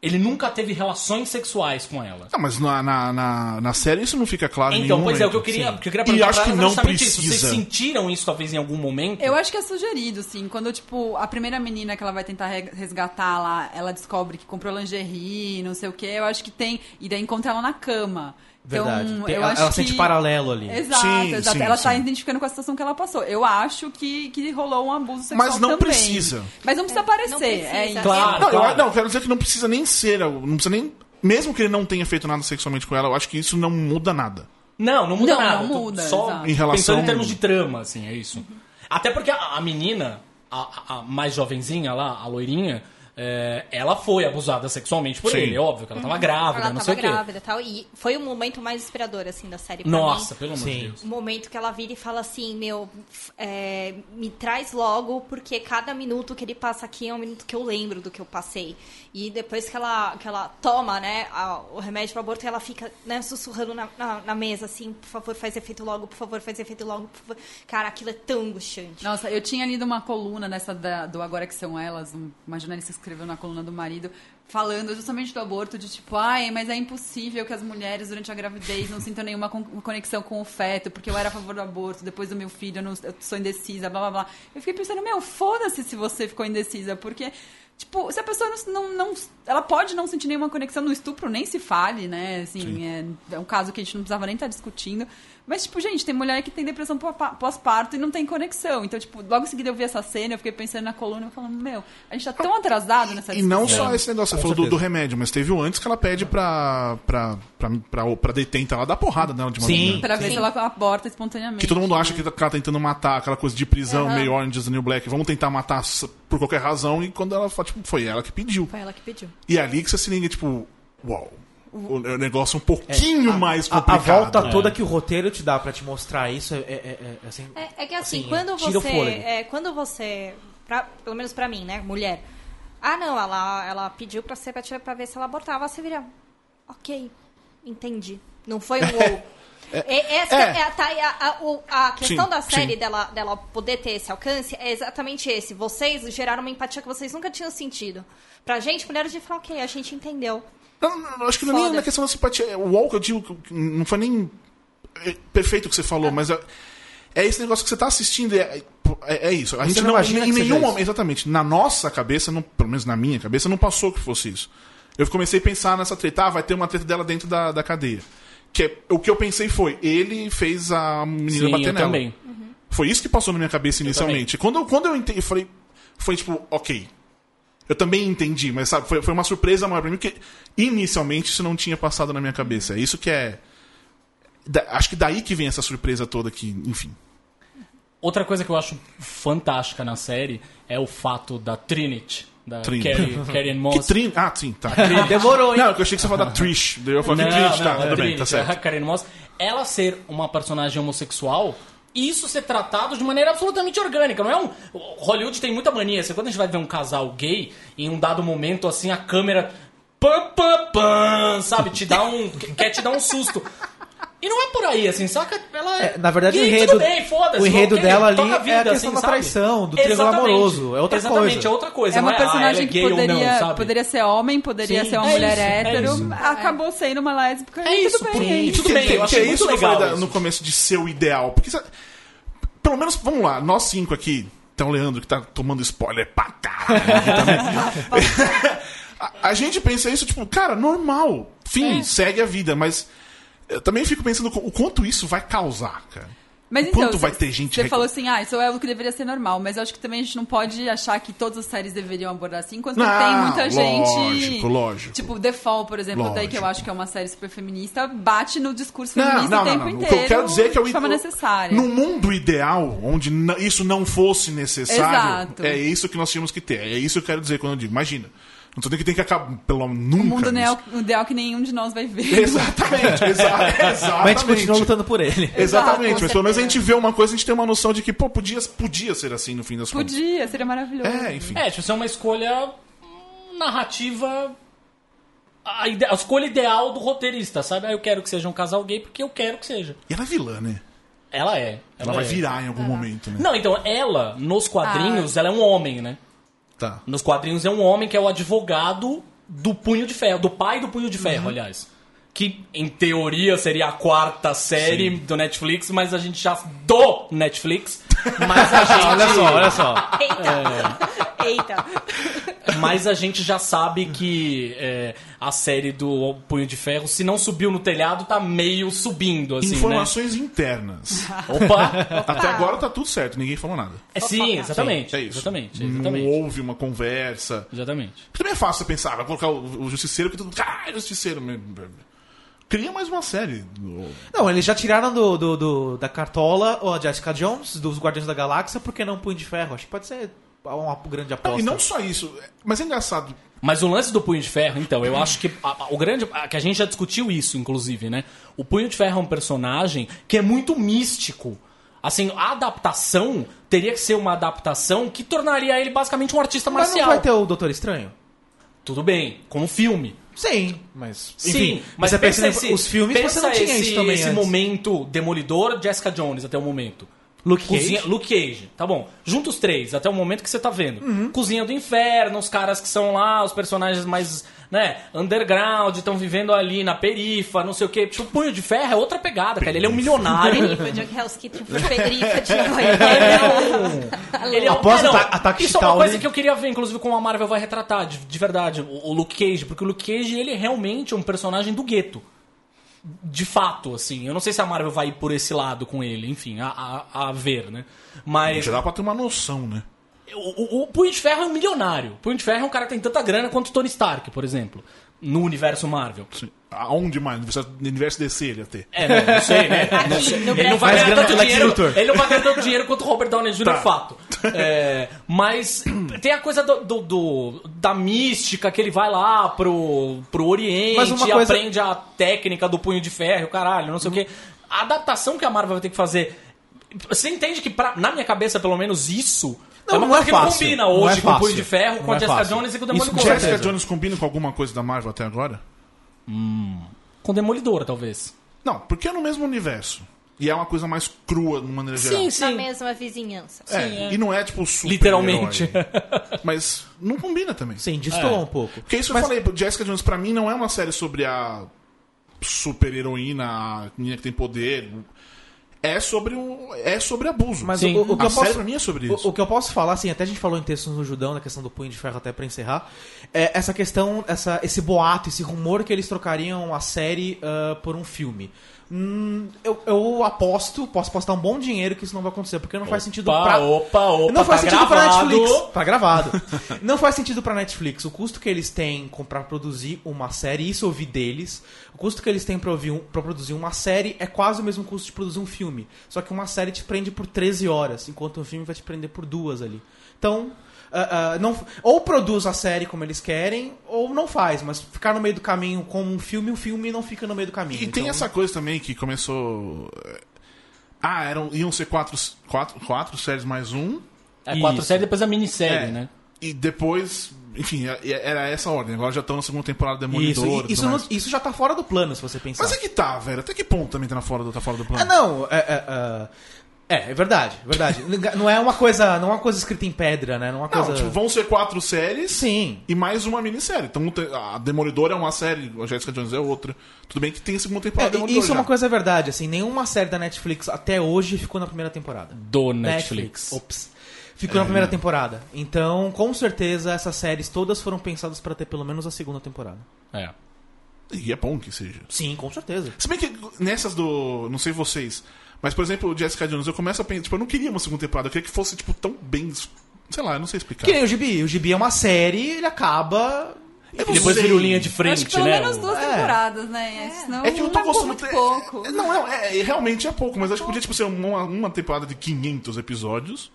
Ele nunca teve relações sexuais com ela. Não, mas na, na, na, na série isso não fica claro em Então, pois é, o que eu momento. queria, que eu queria E perguntar acho pra que não justamente isso. precisa. Vocês sentiram isso talvez em algum momento? Eu acho que é sugerido, sim. Quando, tipo, a primeira menina que ela vai tentar re- resgatar lá, ela descobre que comprou lingerie, não sei o quê, eu acho que tem. E daí encontra ela na cama. Verdade. Então, Tem- eu ela acho ela que... sente paralelo ali. Exato, Sim, exato. sim, ela tá sim. identificando com a situação que ela passou. Eu acho que, que rolou um abuso sexual Mas não também. precisa. Mas não precisa É, aparecer. não precisa. É. Claro. Não, eu, não, quero dizer que não precisa nem ser. Não precisa nem. Mesmo que ele não tenha feito nada sexualmente com ela, eu acho que isso não muda nada. Não, não muda Não, nada. não muda, Só exato. Em relação- pensando em termos de trama, assim, é isso. Até porque a, a menina, a, a- a mais jovenzinha lá, a loirinha, é, ela foi abusada sexualmente por Sim. ele, óbvio, que ela tava grávida, ela não sei tava o quê. grávida e tal. E foi o momento mais inspirador, assim, da série pra Nossa, mim. pelo amor de Deus. O momento que ela vira e fala assim, meu, é, me traz logo, porque cada minuto que ele passa aqui é um minuto que eu lembro do que eu passei. E depois que ela, que ela toma, né, a- o remédio pro aborto, ela fica, né, sussurrando na, na, na mesa, assim, por favor, faz efeito logo, por favor, faz efeito logo, por favor. Cara, aquilo é tão angustiante. Nossa, eu tinha lido uma coluna nessa da- do Agora Que São Elas, um- uma jornalista escreveu na coluna do marido, falando justamente do aborto, de tipo, ai, mas é impossível que as mulheres durante a gravidez não sintam nenhuma con- conexão com o feto, porque eu era a favor do aborto, depois do meu filho eu, não, eu sou indecisa, blá blá blá. Eu fiquei pensando, meu, foda-se se você ficou indecisa, porque. Tipo, se a pessoa não, não, não- Ela pode não sentir nenhuma conexão no estupro, nem se fale, né? Assim, é, é um caso que a gente não precisava nem estar discutindo. Mas, tipo, gente, tem mulher que tem depressão pó- pós-parto e não tem conexão. Então, tipo, logo em seguida eu vi essa cena, eu fiquei pensando na coluna e falando, meu, a gente tá tão atrasado nessa E não só esse negócio, você falou do, do remédio, mas teve o antes que ela pede pra, pra, pra, pra, pra detenta lá dar porrada nela de uma Sim. Pra ver Sim. se ela aborta espontaneamente. Que todo mundo acha né? que ela tá tentando matar, aquela coisa de prisão, Aham. meio Orange is the New Black. Vamos tentar matar por qualquer razão. E quando ela fala, tipo, foi ela que pediu. Foi ela que pediu. E é ali que você se liga, tipo, uau. O o negócio é um pouquinho mais A, a complicado. volta né? toda que o roteiro te dá pra te mostrar isso é, é- é- é assim. É, é que assim, Assim, quando você. É, quando você. pra- pelo menos pra mim, né, mulher. Ah, não, ela, ela pediu pra ser pra, pra ver se ela abortava. Você vira, ok, entendi. Não foi um ou. [laughs] É, essa é. é a, tá, a, a, o- a questão Sim, da série sim. dela, dela poder ter esse alcance é exatamente esse. Vocês geraram uma empatia que vocês nunca tinham sentido. Pra gente, mulheres, de falar, ok, a gente entendeu. Não, não, não, acho que não é nem na questão da simpatia. O Walk, eu digo, não foi nem é, perfeito o que você falou, mas é, é esse negócio que você tá assistindo. É, é, é isso. A gente não não, imagina em nenhum isso. momento, exatamente, na nossa cabeça, não- pelo menos na minha cabeça, não passou que fosse isso. Eu comecei a pensar nessa treta, ah, vai ter uma treta dela dentro da, da cadeia. Que é, o que eu pensei foi, ele fez a menina Sim, bater eu nela. também. Foi isso que passou na minha cabeça inicialmente. Quando, eu- quando eu entendi, eu falei, foi tipo, ok. Eu também entendi, mas sabe, foi, foi uma surpresa maior pra mim, porque inicialmente isso não tinha passado na minha cabeça. É isso que é. da- acho que daí que vem essa surpresa toda que, enfim. Outra coisa que eu acho fantástica na série é o fato da Trinity, da Trinity. Carrie, [laughs] Carrie Que Moss. trin... Ah, sim, tá. [laughs] Demorou, hein? Não, que eu achei que você ia falar da Trish. Daí eu falei, Não, que Trinity, não, tá, a tudo bem, Trinity, tá a certo. Karen Moss, ela ser uma personagem homossexual isso ser tratado de maneira absolutamente orgânica. Não é um. Hollywood tem muita mania. Quando a gente vai ver um casal gay, em um dado momento, assim, a câmera. Pam, pam, pam, sabe? Te dá um. quer te dar um susto. E não é por aí, assim, saca? Ela É, na verdade, o gay, enredo, tudo bem, foda-se, o enredo ok, dela ali toca a é vida, a questão assim, da traição, do triângulo amoroso. É outra Exatamente, coisa. é outra coisa. É uma não é, ah, ela personagem é que gay ou poderia, não, sabe? poderia ser homem, poderia Sim, ser uma é mulher isso, é hétero, isso. [laughs] acabou sendo uma lésbica É e isso, tudo por- bem. tudo Que- bem, que- eu achei é muito isso que eu legal da- isso. no começo de ser o ideal. Porque, pelo menos, vamos lá, nós cinco aqui, então o Leandro que tá tomando spoiler pra caralho [laughs] [laughs] a, a gente pensa isso, tipo, cara, normal. Fim, É. segue a vida, mas eu também fico pensando o quanto isso vai causar, cara. Mas O então, quanto cê- vai ter gente Você rec- falou assim, ah, isso é o que deveria ser normal, mas eu acho que também a gente não pode achar que todas as séries deveriam abordar assim, enquanto Não, tem muita gente. lógico, lógico. Tipo, The Fall, por exemplo, daí que eu Lógico. acho que é uma série super feminista, bate no discurso Não, feminista não, o não, tempo não. O inteiro. que eu quero dizer é que eu de forma necessária. No mundo ideal, onde isso não fosse necessário, Exato. é isso que nós tínhamos que ter. É isso que eu quero dizer quando eu digo. Imagina. Não tô dizendo que tem que acabar. Pelo nunca. O mundo nisso. ideal, o ideal que nenhum de nós vai ver. [laughs] Exatamente, exa [laughs] Mas a gente exatamente. continua lutando por ele. Exatamente, Exato, mas pelo menos a gente vê uma coisa, a gente tem uma noção de que, pô, podia, podia ser assim no fim das contas. Podia, seria maravilhoso. É, enfim. É, tipo, isso é uma escolha narrativa. A, ide- a escolha ideal do roteirista, sabe? Ah, eu quero que seja um casal gay porque eu quero que seja. E ela é vilã, né? Ela é. Ela, vai é. virar em algum momento, né? Não, então, ela, nos quadrinhos, ela é um homem, né? Tá. Nos quadrinhos é um homem que é o advogado do Punho de Ferro, do pai do Punho de Ferro, aliás. Que, em teoria, seria a quarta série do Netflix, mas a gente já. do Netflix. [laughs] Mas a gente. Olha só, olha só. Eita! Eita! Mas a gente já sabe que é, a série do Punho de Ferro, se não subiu no telhado, tá meio subindo, assim, Informações internas. né? Opa! Até agora tá tudo certo, ninguém falou nada. É, sim, exatamente. É isso. Exatamente, Não exatamente. houve uma conversa. Exatamente. Porque também é fácil você pensar, vai colocar o, o Justiceiro, que todo mundo. Ah, Justiceiro. mesmo. Cria mais uma série. Não, eles já tiraram do, do- do- da cartola ó, a Jessica Jones, dos Guardiões da Galáxia, porque não Punho de Ferro? Acho que pode ser uma grande aposta. Não, e não só isso, mas é engraçado. Mas o lance do Punho de Ferro, então, eu acho que a- a- o grande. a- que a gente já discutiu isso, inclusive, né? O Punho de Ferro é um personagem que é muito místico. Assim, a adaptação teria que ser uma adaptação que tornaria ele basicamente um artista Mas marcial. não vai ter o Doutor Estranho? Tudo bem, como filme. Sim, mas. Sim, Enfim, mas você pensa pensa esse, os filmes pensa você não tinha esse, isso também esse antes. momento Demolidor, Jessica Jones até o momento. Luke Cozinha, Cage. Luke Cage, tá bom. Junta os três, até o momento que você tá vendo. Uhum. Cozinha do Inferno, os caras que são lá, os personagens mais, né, underground, estão vivendo ali na perifa, não sei o quê. Tipo, o Punho de Ferro é outra pegada, cara. Ele é um milionário. Perifa de Hell's Kitchen foi perifa de [laughs] Ele é um Após não, ata- ataque Isso é uma coisa que eu queria ver, inclusive, como a Marvel vai retratar, de, de verdade, o, o Luke Cage. Porque o Luke Cage, ele realmente é um personagem do gueto. De fato, assim. Eu não sei se a Marvel vai ir por esse lado com ele, enfim, a, a, a ver, né? Mas Já dá pra ter uma noção, né? o, o, o Punho de Ferro é um milionário. O Punho de Ferro é um cara que tem tanta grana quanto o Tony Stark, por exemplo. No universo Marvel. Sim. Aonde mais? No universo DC ele ia ter. É, não, não sei, né? [laughs] Não sei. no Ele não vai ganhar tanto dinheiro. Ele não vai ganhar tanto dinheiro quanto o Robert Downey Jr. Tá. fato. É, mas [laughs] tem a coisa do, do- do- da mística que ele vai lá pro, pro Oriente e coisa- aprende a técnica do punho de ferro, caralho, não sei o quê. A adaptação que a Marvel vai ter que fazer. Você entende que, pra- na minha cabeça, pelo menos, isso é uma não coisa é que não fácil. combina Não hoje é com o Punho fácil. de Ferro, com Não a é Jessica fácil. Jones e com o Isso Demolidor. com certeza. Jessica Jones combina com alguma coisa da Marvel até agora? Com Demolidor, talvez. Não, porque é no mesmo universo. E é uma coisa mais crua, de maneira geral. Sim, Na sim. mesma vizinhança. É, Sim, é. E não é tipo super Literalmente. [laughs] Mas não combina também. Sim, destoou É. um pouco. Porque isso Mas- eu falei, Jessica Jones pra mim não é uma série sobre a super heroína, a menina que tem poder. É sobre um, é sobre abuso. Mas Sim. o, o que a eu posso, pra mim é sobre o- isso. O, que eu posso falar, assim, até a gente falou em textos no Judão, na questão do punho de ferro, até pra encerrar, é essa questão, essa, esse boato, esse rumor que eles trocariam a série ah, por um filme. Hum, eu, eu aposto, posso apostar um bom dinheiro que isso não vai acontecer, porque não faz sentido Opa, pra. opa, opa, não faz tá sentido pra gravado. Netflix. Tá gravado. [laughs] não faz sentido pra Netflix. O custo que eles têm pra produzir uma série, isso eu vi deles. O custo que eles têm pra, ouvir pra produzir uma série é quase o mesmo custo de produzir um filme. Só que uma série te prende por 13 horas, enquanto um filme vai te prender por duas ali. Então. Ah, não, ou produz a série como eles querem, ou não faz, mas ficar no meio do caminho como um filme, o filme não fica no meio do caminho. E tem Então, essa coisa também que começou. é, Ah, eram, iam ser quatro, quatro, quatro séries mais um. É quatro Isso. séries depois a minissérie, É. né? E depois. Enfim, é- era essa a ordem. Agora já estão na segunda temporada Isso, Demolidor. tudo isso, não- isso já tá fora do plano, se você pensar. Mas é que tá, velho. Até que ponto também tá na fora do, tá fora do plano? Ah, não, é, é, é, é, é verdade, verdade. Não é uma coisa, não é uma coisa escrita em pedra, né? Não é uma Não, coisa. tipo, vão ser quatro séries Sim. e mais uma minissérie. Então a Demolidor é uma série, a Jessica Jones é outra. Tudo bem que tem a segunda É, temporada e Demolidor. isso é já. uma coisa verdade, assim, nenhuma série da Netflix até hoje ficou na primeira temporada. Do Netflix. Ops. Ficou na primeira temporada. Então, com certeza, essas séries todas foram pensadas pra ter pelo menos a segunda temporada. É. E é bom que seja. Sim, com certeza. Se bem que nessas do. Não sei vocês. Mas, por exemplo, o Jessica Jones, eu começo a pensar. Tipo, eu não queria uma segunda temporada. Eu queria que fosse, tipo, tão bem. Sei lá, eu não sei explicar. Que nem o Gibi. O Gibi é uma série, ele acaba. Eu E depois o linha de Eu frente, acho que pelo né? menos O- duas É. temporadas, né? Senão É que eu tô é gostando muito é- pouco. é- Não, é, é, realmente é pouco, mas acho que podia tipo, ser uma, uma temporada de 500 episódios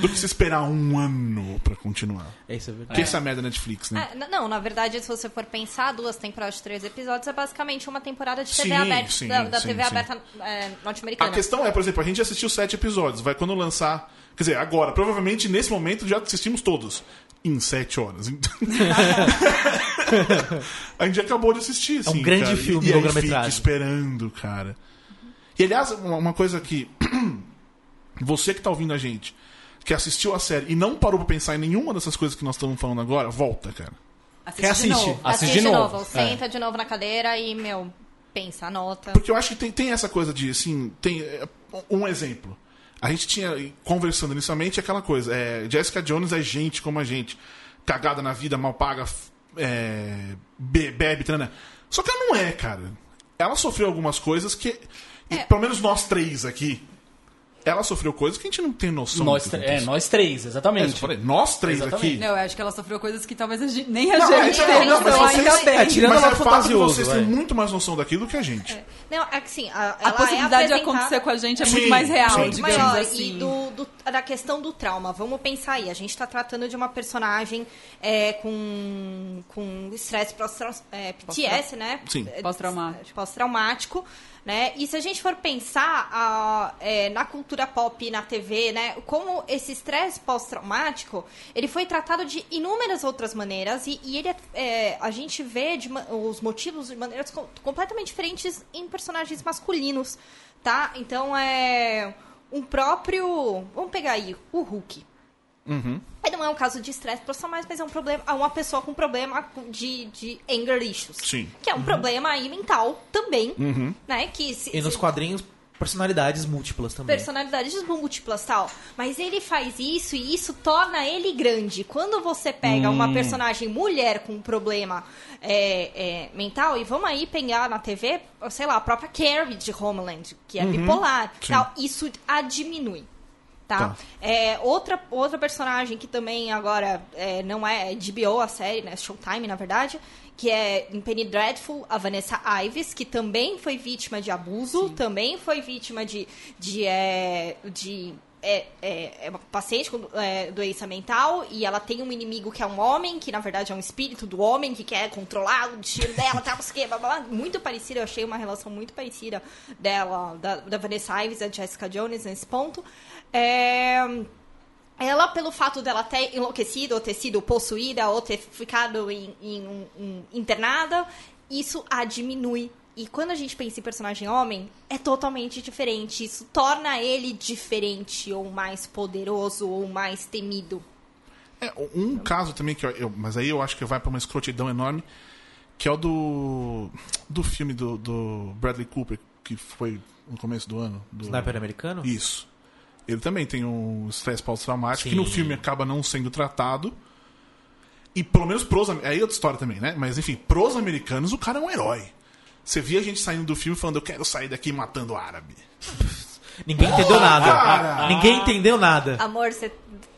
do que se esperar um ano pra continuar. Esse é verdade. Porque essa é a merda da Netflix, né? É, não, na verdade, se você for pensar, duas temporadas de três episódios é basicamente uma temporada de TV Sim, aberta, sim, da, da sim, TV sim. aberta é, A norte-americana. questão é, por exemplo, a gente assistiu sete episódios. Vai quando lançar. Quer dizer, agora, provavelmente nesse momento já assistimos todos. Em sete horas. [laughs] a gente acabou de assistir, assim. um grande cara. filme, e, e aí fica esperando, cara. E aliás, uma uma coisa que. [clears throat] Você que tá ouvindo a gente, que assistiu a série e não parou pra pensar em nenhuma dessas coisas que nós estamos falando agora, volta, cara. Assiste assiste? de novo. Assiste Assiste de novo. É. Senta de novo na cadeira e, meu, pensa, anota. Porque eu acho que tem, tem essa coisa de, assim, tem é, um exemplo. A gente tinha, conversando inicialmente, aquela coisa, é, Jessica Jones é gente como a gente, cagada na vida, mal paga, é, be- bebe, trana. Só que ela não é, cara. Ela sofreu algumas coisas que, e pelo menos nós três aqui, ela sofreu coisas que a gente não tem noção. Nós, é, nós três, É, exatamente. eu falei, nós três Exatamente. aqui. Não, eu acho que ela sofreu coisas que talvez a gente, nem a Não, gente é, tenha não, não, mas noção, vocês- ainda bem. é, tirando Mas é fato que vocês têm muito mais noção daquilo que a gente. Não, é que assim, a, A ela possibilidade é de acontecer com a gente é Sim, muito mais real, sim. digamos maior. assim. E do, do- da questão do trauma, vamos pensar aí. A gente está tratando de uma personagem é, com, com estresse pós- é, PTS, né? Sim. É, Pós-traumático. Pós-traumático. Né? E se a gente for pensar a- é, na cultura pop, na TV, né? como esse estresse pós-traumático ele foi tratado de inúmeras outras maneiras e, e ele é- a gente vê de os motivos de maneiras com- completamente diferentes em personagens masculinos, tá? Então é um próprio, vamos pegar aí o Hulk. Ele não é um caso de estresse pós-traumático, mas é um problema, é uma pessoa com problema de, de anger issues, Sim. que é um problema aí mental também, né? Que se- E nos se- quadrinhos, personalidades múltiplas também. personalidades múltiplas tal. Mas ele faz isso e isso torna ele grande. Quando você pega uma personagem mulher com um problema é, é, mental, e vamos aí pegar na TV, sei lá, a própria Carrie de Homeland, que é bipolar, Sim. tal, isso a diminui. Tá? Tá. É, outra, outra personagem que também agora é, não é HBO a série, né? Showtime, na verdade, que é em Penny Dreadful, a Vanessa Ives, que também foi vítima de abuso, também foi vítima de. de, é, de é, é, é uma paciente com é, doença mental e ela tem um inimigo que é um homem, que na verdade é um espírito do homem que quer controlar o destino dela, tal, quê, blá, blá, blá. muito parecida, eu achei uma relação muito parecida dela, da, da Vanessa Ives e da Jessica Jones nesse ponto. É, ela, pelo fato dela ter enlouquecido, ou ter sido possuída, ou ter ficado em, em um- internada, isso a diminui. E quando a gente pensa em personagem homem, é totalmente diferente. Isso torna ele diferente, ou mais poderoso, ou mais temido. É, um caso também que eu, eu- Mas aí eu acho que vai pra uma escrotidão enorme. Que é o do. Do filme do, do Bradley Cooper, que foi no começo do ano. Do, Sniper americano? Isso. Ele também tem um estresse pós-traumático que no filme acaba não sendo tratado. E pelo menos pros. Aí é outra história também, né? Mas enfim, pros americanos o cara é um herói. Você via a gente saindo do filme falando, eu quero sair daqui matando árabe. [laughs] Ninguém entendeu nada. cara! Ninguém entendeu nada. Amor, você.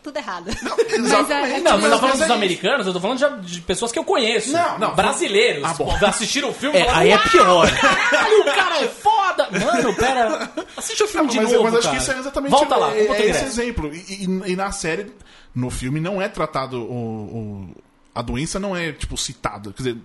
Tudo errado. [laughs] Mas é, Não, você tá falando mas é dos isso. americanos, eu tô falando de, de pessoas que eu conheço. Não, não. Brasileiros. Ah, bom. Assistiram o filme e É, falaram, aí é pior. Caralho, o cara é foda! Mano, pera. Assiste o filme Não, de mas, novo, mas acho cara. que isso é exatamente Volta lá, é, é esse exemplo. E, e- e na série, no filme, não é tratado o, o- a doença não é tipo citada. Quer dizer,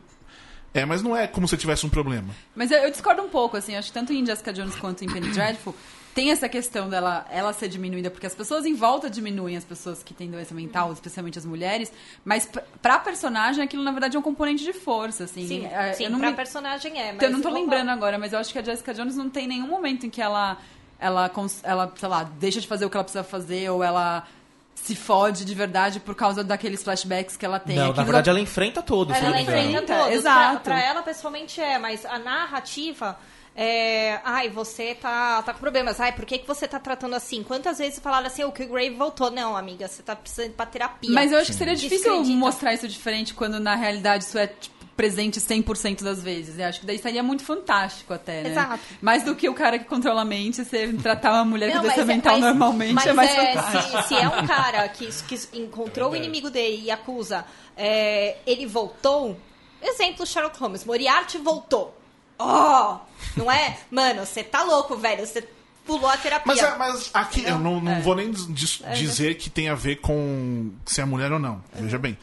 é, mas não é como se tivesse um problema. Mas eu, eu discordo um pouco, assim, acho que tanto em Jessica Jones quanto em Penny Dreadful tem essa questão dela ela ser diminuída, porque as pessoas em volta diminuem as pessoas que têm doença mental, especialmente as mulheres, mas pra personagem aquilo na verdade é um componente de força, assim. Sim, É, sim eu não pra me- personagem é. Mas eu não tô lembrando agora, mas eu acho que a Jessica Jones não tem nenhum momento em que ela, ela, ela, sei lá, deixa de fazer o que ela precisa fazer, ou ela se fode de verdade por causa daqueles flashbacks que ela tem. Não, na verdade ela enfrenta todos. Ela Enfrenta, todos. exato. Pra, pra ela, pessoalmente, é. Mas a narrativa... É, ai, você tá, tá com problemas. Ai, por que, que você tá tratando assim? Quantas vezes falaram assim, o que o Grave voltou? Não, amiga, você tá precisando ir pra terapia. Mas eu acho que seria difícil Descredita. mostrar isso diferente quando na realidade isso é tipo, presente 100% das vezes. Eu acho que daí seria muito fantástico até, né? Exato. Mais do que o cara que controla a mente, você tratar uma mulher com doença é- mental mas- normalmente mas é mais é, fantástico. se, se é um cara que, que encontrou o inimigo dele e acusa, é, ele voltou. Exemplo, Sherlock Holmes. Moriarty voltou. Oh! Não é? Mano, você tá louco, velho. Você pulou a terapia. Mas, é- mas aqui eu não, não É. vou nem dis- dizer que tem a ver com se é mulher ou não. Veja bem.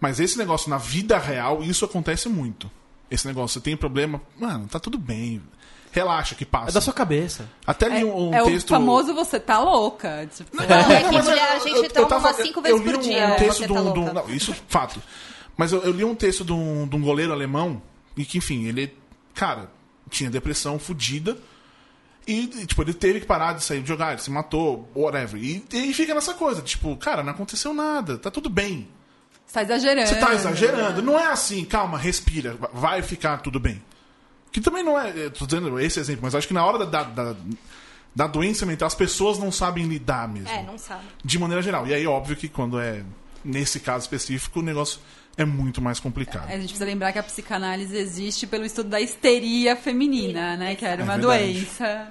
Mas esse negócio na vida real, isso acontece muito. Esse negócio, você tem problema, mano, tá tudo bem. Relaxa que passa. É da sua cabeça. Até li É, um, um é texto. o famoso você tá louca. Tipo, Não, é que mulher, a gente eu- eu toma tava- umas cinco eu vezes li por um- dia. Um texto você de tá louca. não, isso fato. Mas eu, eu li um texto de um, de um goleiro alemão e que, enfim, ele, cara, tinha depressão fodida. E, tipo, ele teve que parar de sair de jogar, ele se matou, whatever. E, e fica nessa coisa, tipo, cara, não aconteceu nada, tá tudo bem. você tá exagerando. Você tá exagerando. Não é assim, calma, respira, vai ficar tudo bem. Que também não é. Tô dando esse exemplo, mas acho que na hora da, da, da, doença mental, as pessoas não sabem lidar mesmo. É, não sabe. De maneira geral. E aí, óbvio que quando é nesse caso específico, o negócio é muito mais complicado. A gente precisa lembrar que a psicanálise existe pelo estudo da histeria feminina, né? Que era É uma verdade. doença.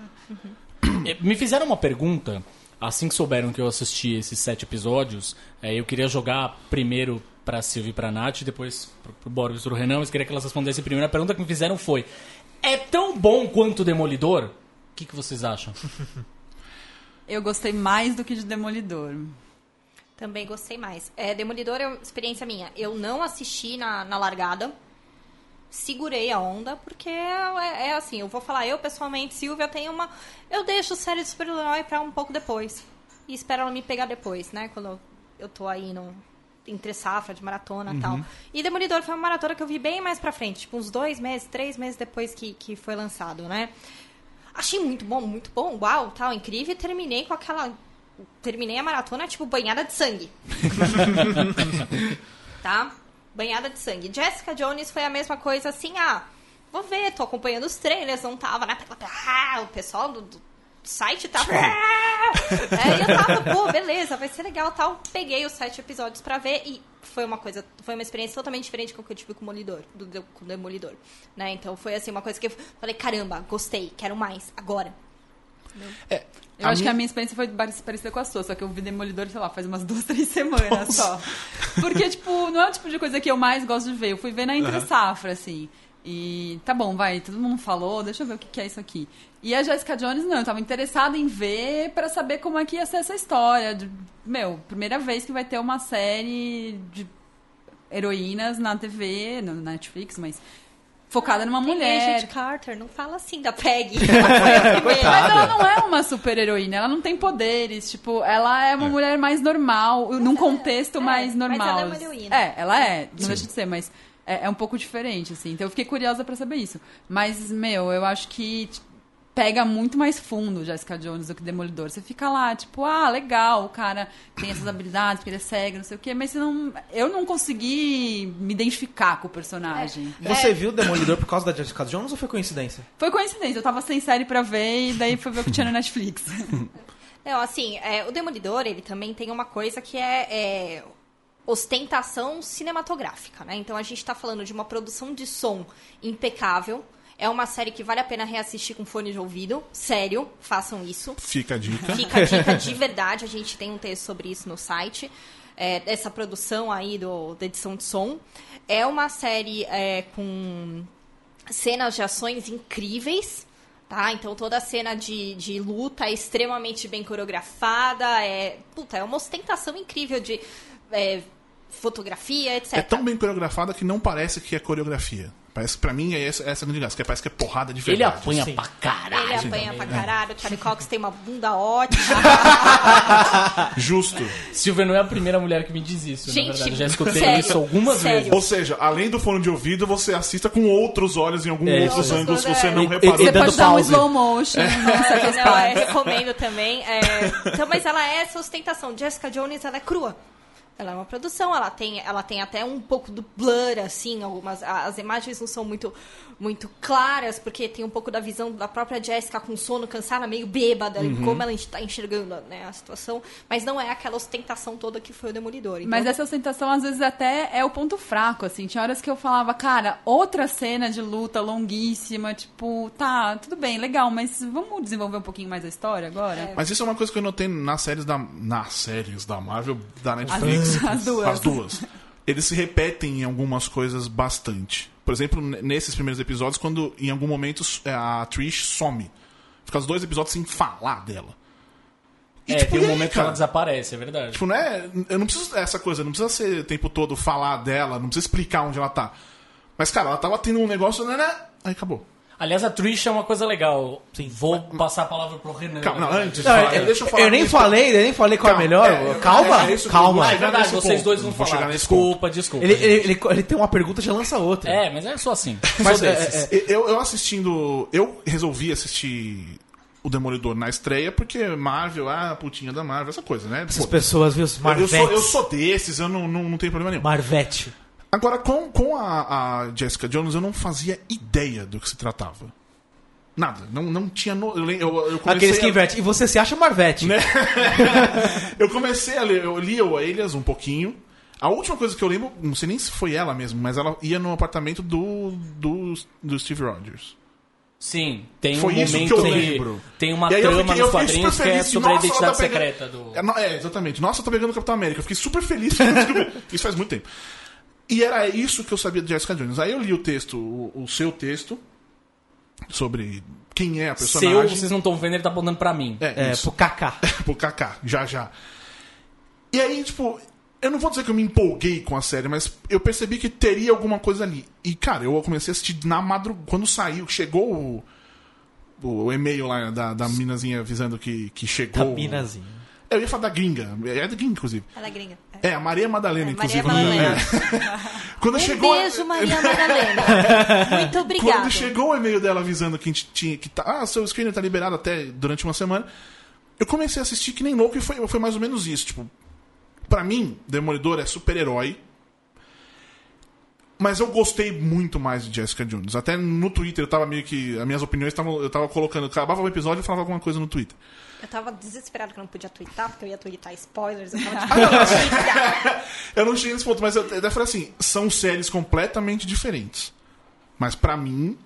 É, Me fizeram uma pergunta, assim que souberam que eu assisti esses sete episódios, é, eu queria jogar primeiro pra Silvia e pra Nath, e depois pro, pro Boris e pro Renan, mas queria que elas respondessem primeiro. A pergunta que me fizeram foi, é tão bom quanto o Demolidor? O que, que vocês acham? Eu gostei mais do que de Demolidor. Também gostei mais. É, Demolidor é uma experiência minha. Eu não assisti na, na largada. Segurei a onda, porque é, é assim, eu vou falar, eu pessoalmente, Silvia, tem uma. Eu deixo série de super-herói pra um pouco depois. E espero ela me pegar depois, né? Quando eu, eu tô aí no, entre safra de maratona e tal. E Demolidor foi uma maratona que eu vi bem mais pra frente, tipo uns dois meses, três meses depois que, que foi lançado, né? Achei muito bom, muito bom, uau, tal, incrível. E terminei com aquela. Terminei a maratona, tipo, banhada de sangue. [laughs] tá? Banhada de sangue. Jessica Jones foi a mesma coisa assim, ah, vou ver, tô acompanhando os trailers, não tava, né? Ah, o pessoal do, do site tava. [laughs] é, e eu tava, pô, beleza, vai ser legal tal. Peguei os sete episódios pra ver e foi uma coisa, foi uma experiência totalmente diferente com o que eu tive com o Demolidor, do, do, com o Demolidor, né? Então foi assim, uma coisa que eu falei, caramba, gostei, quero mais, agora. Eu acho que a minha experiência foi pare- parecida com a sua, só que eu vi Demolidor, sei lá, faz umas [laughs] duas, três semanas só. Porque, tipo, não é o tipo de coisa que eu mais gosto de ver. Eu fui ver na Entre Safra, assim. E tá bom, vai, todo mundo falou, deixa eu ver o que, que é isso aqui. E a Jessica Jones, não, eu tava interessada em ver pra saber como é que ia ser essa história. De- meu, primeira vez que vai ter uma série de heroínas na TV, no Netflix, mas focada numa Tem mulher. Agent Carter, não fala assim da a [laughs] primeira. Mas ela não é uma super-heroína, ela não tem poderes. Tipo, ela é uma mulher mais normal, num contexto é, mais mas normal. ela é uma heroína. É, ela é, não deixa de ser, mas é, é um pouco diferente, assim. Então eu fiquei curiosa pra saber isso. Mas, meu, eu acho que pega muito mais fundo Jessica Jones do que Demolidor. Você fica lá, tipo, ah, legal, o cara tem essas habilidades, porque ele é cego, não sei o quê, mas você não, eu não consegui me identificar com o personagem. Você viu Demolidor por causa da Jessica Jones ou foi coincidência? Foi coincidência, eu tava sem série pra ver e daí foi ver o que tinha no Netflix. [laughs] Não, assim, é, o Demolidor, ele também tem uma coisa que é, é, ostentação cinematográfica, né? Então a gente tá falando de uma produção de som impecável. É uma série que vale a pena reassistir com fone de ouvido. Sério, façam isso. Fica a dica. [laughs] Fica a dica [laughs] de verdade. A gente tem um texto sobre isso no site. É, dessa produção aí do, da edição de som. É uma série é, com cenas de ações incríveis. Tá? Então toda a cena de, de luta é extremamente bem coreografada. É, puta, é uma ostentação incrível de é, fotografia, etc. É tão bem coreografada que não parece que é coreografia. Parece, pra mim, é essa, essa a grande graça, que parece que é porrada de Ele verdade. apanha sim. pra caralho. Ele apanha pra caralho. O Charlie Cox tem uma bunda ótima. [laughs] Justo. Silvia não é a primeira mulher que me diz isso, Gente, na verdade. Eu já escutei sério, isso algumas sério. vezes. Ou seja, além do fone de ouvido, você assista com outros olhos em alguns É, outros isso. ângulos que É. você não reparou. e Você pode dar um slow motion em certas Não, é, partes. [laughs] recomendo também. É, então, mas ela é essa ostentação. Jessica Jones, ela é crua. Ela é uma produção, ela tem, ela tem até um pouco do blur, assim, algumas. As imagens não são muito, muito claras, porque tem um pouco da visão da própria Jessica com sono, cansada, meio bêbada, Uhum. como ela está enxergando né, a situação. Mas não é aquela ostentação toda que foi o Demolidor. Então, Mas essa ostentação, às vezes, até é o ponto fraco, assim. Tinha horas que eu falava, cara, outra cena de luta longuíssima, tipo, tá, tudo bem, legal, mas vamos desenvolver um pouquinho mais a história agora? Mas isso é uma coisa que eu notei nas séries da. Nas séries da Marvel, da Netflix. [laughs] as duas. As duas. Eles se repetem em algumas coisas bastante. Por exemplo, nesses primeiros episódios, quando em algum momento é, a Trish some. Fica os dois episódios sem falar dela. E, É, tipo, tem e um aí, momento que ela desaparece, é verdade. Tipo, não é. Eu não preciso essa coisa, não precisa ser o tempo todo falar dela, não precisa explicar onde ela tá. Mas, cara, ela tava tendo um negócio, né? né? Aí acabou. Aliás, a Trish é uma coisa legal. Sim. Vou passar a palavra pro Renan. Calma, não, antes Não, falar, eu, deixa eu falar. eu nem falei, eu nem falei qual é melhor. é, calma, é eu calma. Ah, é verdade, vocês ponto. dois vão Vou falar. chegar nesse Desculpa, desculpa. Ele, ele, ele, ele tem uma pergunta já lança outra. É, mas é só assim. Mas, Sou é, desses. é, Eu, eu assistindo. Eu resolvi assistir o Demolidor na estreia porque Marvel, ah, putinha da Marvel, essa coisa, né? Essas Pô, pessoas, viu? eu, Marvete. sou, eu sou desses, eu não, não, não tenho problema nenhum. Marvete. Agora, com, com a, a Jessica Jones, eu não fazia ideia do que se tratava. Nada. Não, não tinha. No, eu, eu, eu Aqueles que a- inverte. E você se acha Marvete. Né? [laughs] eu comecei a ler, eu li o Elias um pouquinho. A última coisa que eu lembro, não sei nem se foi ela mesmo, mas ela ia no apartamento do, do, do Steve Rogers. Sim, tem Foi um isso momento que eu lembro. tem uma eu trama fiquei- eu nos quadrinhos super que é feliz. sobre a Nossa, identidade ela tá pegando- secreta do. É, É, exatamente. Nossa, tá pegando o Capitão América. Eu fiquei super feliz. eu isso faz muito tempo. E era isso que eu sabia de Jessica Jones. Aí eu li o texto, o, o seu texto, sobre quem é a Seu, personagem. vocês não estão vendo, ele tá apontando pra mim. É, É, isso. pro Kaká. [laughs] pro Kaká, já já. E aí, tipo, eu não vou dizer que eu me empolguei com a série, mas eu percebi que teria alguma coisa ali. E, cara, eu comecei a assistir na madrugada. Quando saiu, chegou o, o e-mail lá da, da minazinha avisando que, que chegou. Capinazinho. Eu ia falar da gringa. É da gringa, inclusive. É gringa. É. A Maria Madalena, É, inclusive. Maria Madalena. É. [laughs] Quando Um chegou. beijo, Maria Madalena. [laughs] Muito obrigada. Quando chegou o e-mail dela avisando que a gente tinha que tá, ah, seu screener tá liberado até durante uma semana, eu comecei a assistir que nem louco e foi, foi mais ou menos isso, tipo, Pra mim, Demolidor é super-herói. Mas eu gostei muito mais de Jessica Jones. Até no Twitter eu tava meio que. As minhas opiniões estavam. Eu tava colocando. Acabava o episódio e falava alguma coisa no Twitter. Eu tava desesperado que eu não podia twittar, porque eu ia twittar spoilers. Eu tava [laughs] tipo, [laughs] Eu não cheguei nesse ponto, mas eu até falei assim: são séries completamente diferentes. Mas pra mim,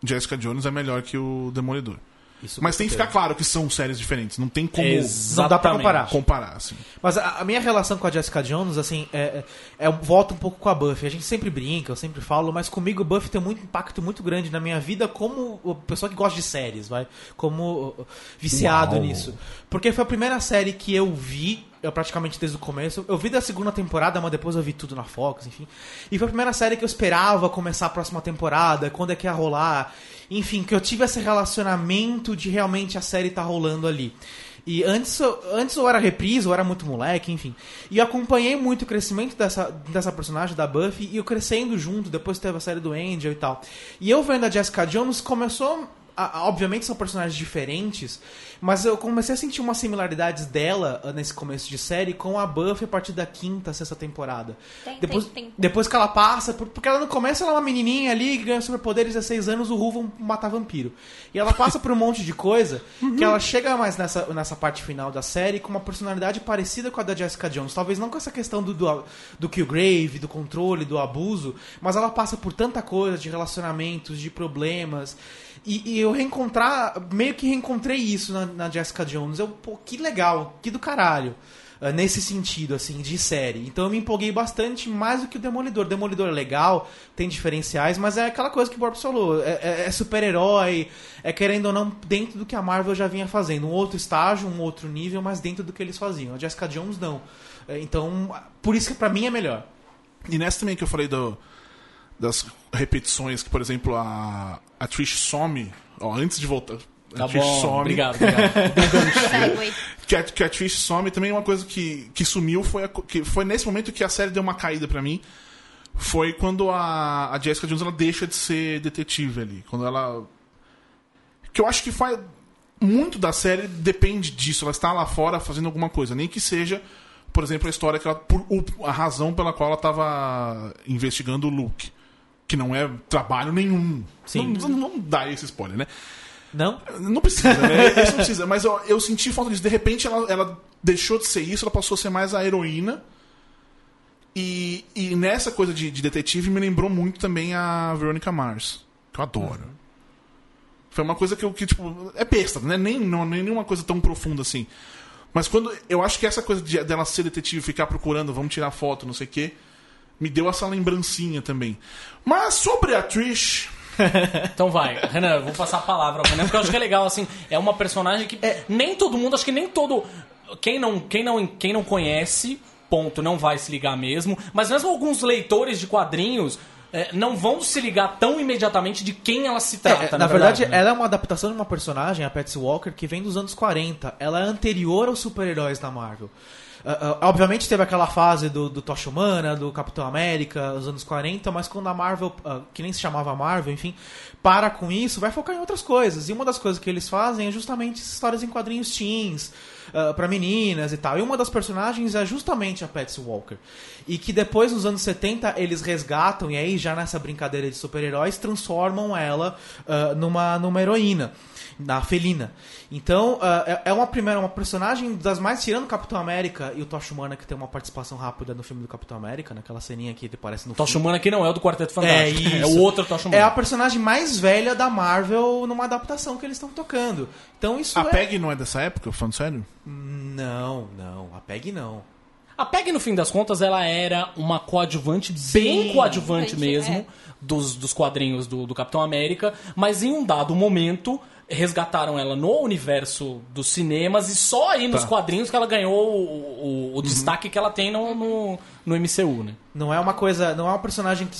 Jessica Jones é melhor que o Demolidor. Isso Mas tem que ficar claro que são séries diferentes. Não tem como Exatamente. Não dá pra comparar. comparar, assim. Mas a, a minha relação com a Jessica Jones, assim, é, é, é- volta um pouco com a Buffy. A gente sempre brinca, eu sempre falo, mas comigo o Buffy tem muito impacto muito grande na minha vida como o- pessoa que gosta de séries, vai? Como viciado Uau. nisso. Porque foi a primeira série que eu vi eu praticamente desde o começo. Eu vi da segunda temporada, mas depois eu vi tudo na Fox, enfim. E foi a primeira série que eu esperava começar a próxima temporada, quando é que ia rolar. Enfim, que eu tive esse relacionamento de realmente a série tá rolando ali. E antes, antes eu era reprise, eu era muito moleque, enfim. E eu acompanhei muito o crescimento dessa, dessa personagem, da Buffy, e eu crescendo junto, depois teve a série do Angel e tal. E eu vendo a Jessica Jones, começou. a- obviamente são personagens diferentes, mas eu comecei a sentir umas similaridades dela ah, nesse começo de série com a Buffy a partir da quinta, sexta temporada. Tem, depois, tem, tem. depois que ela passa, por- porque ela no começo ela é uma menininha ali que ganha superpoderes a 16 anos, o Ru vão matar vampiro. E ela passa por um monte de coisa que ela chega mais nessa, nessa parte final da série com uma personalidade parecida com a da Jessica Jones. Talvez não com essa questão do, do, do Killgrave, do controle, do abuso, mas ela passa por tanta coisa de relacionamentos, de problemas. E, e eu reencontrar, meio que reencontrei isso na, na Jessica Jones. Eu, pô, que legal, que do caralho. Uh, nesse sentido, assim, de série. Então eu me empolguei bastante mais do que o Demolidor. Demolidor é legal, tem diferenciais, mas é aquela coisa que o Bob falou. É, é- é super-herói, é querendo ou não, dentro do que a Marvel já vinha fazendo. Um outro estágio, um outro nível, mas dentro do que eles faziam. A Jessica Jones não. É, Então, por isso que pra mim é melhor. E nessa também que eu falei do, das repetições, que, por exemplo, a, a Trish some. Ó, antes de voltar. Tá bom, some. obrigado, obrigado. Trish some também uma coisa que, que sumiu foi, a que foi nesse momento que a série deu uma caída pra mim. Foi quando a, a Jessica Jones ela deixa de ser detetive ali. Quando ela. Que eu acho que faz. Muito da série depende disso. Ela está lá fora fazendo alguma coisa. Nem que seja, por exemplo, a história que ela. Por, o- a razão pela qual ela estava investigando o Luke. Que não é trabalho nenhum. Sim. Não, não, não dá esse spoiler, né? Não? Não precisa, né? Isso não precisa. Mas eu, eu senti falta disso. De repente ela, ela deixou de ser isso, ela passou a ser mais a heroína. E, e nessa coisa de, de detetive me lembrou muito também a Veronica Mars. Que eu adoro. Foi uma coisa que eu que, tipo, é besta, né? Nem, não, nem nenhuma coisa tão profunda assim. Mas quando. Eu acho que essa coisa de, dela ser detetive, ficar procurando, vamos tirar foto, não sei o quê, me deu essa lembrancinha também. Mas sobre a Trish. Então vai, Renan, eu vou passar a palavra ao Renan, porque eu acho que é legal, assim, é uma personagem que nem todo mundo, acho que nem todo. Quem não, quem não, quem não conhece, ponto, não vai se ligar mesmo. Mas mesmo alguns leitores de quadrinhos é, não vão se ligar tão imediatamente de quem ela se trata. É, na verdade, né? ela é uma adaptação de uma personagem, a Patsy Walker, que vem dos anos 40. Ela é anterior aos super-heróis da Marvel. Ah, ah, obviamente teve aquela fase do, do Tocha Humana, do Capitão América, os anos 40, mas quando a Marvel, ah, que nem se chamava Marvel, enfim, para com isso, vai focar em outras coisas. E uma das coisas que eles fazem é justamente histórias em quadrinhos teens, ah, pra meninas e tal. E uma das personagens é justamente a Patsy Walker. E que depois, nos anos 70, eles resgatam, e aí já nessa brincadeira de super-heróis, transformam ela ah, numa, numa heroína na felina. Então, ah, é é uma primeira, uma personagem das mais tirando o Capitão América e o Tocha Humana que tem uma participação rápida no filme do Capitão América, naquela ceninha que ele aparece no Tocha. Humana que não é o do Quarteto É Fantástico. [laughs] isso. É o outro Tocha Humana. É a personagem mais velha da Marvel numa adaptação que eles estão tocando. Então isso A é Peg não é dessa época, falando sério? Não, não, a Peg não. A Peg, no fim das contas, ela era uma coadjuvante, bem coadjuvante mesmo, é. dos, dos quadrinhos do, do Capitão América, mas em um dado momento resgataram ela no universo dos cinemas e só aí Tá. nos quadrinhos que ela ganhou o, o- Uhum. o destaque que ela tem no, no, no MCU, né? Não é uma coisa, não é uma personagem que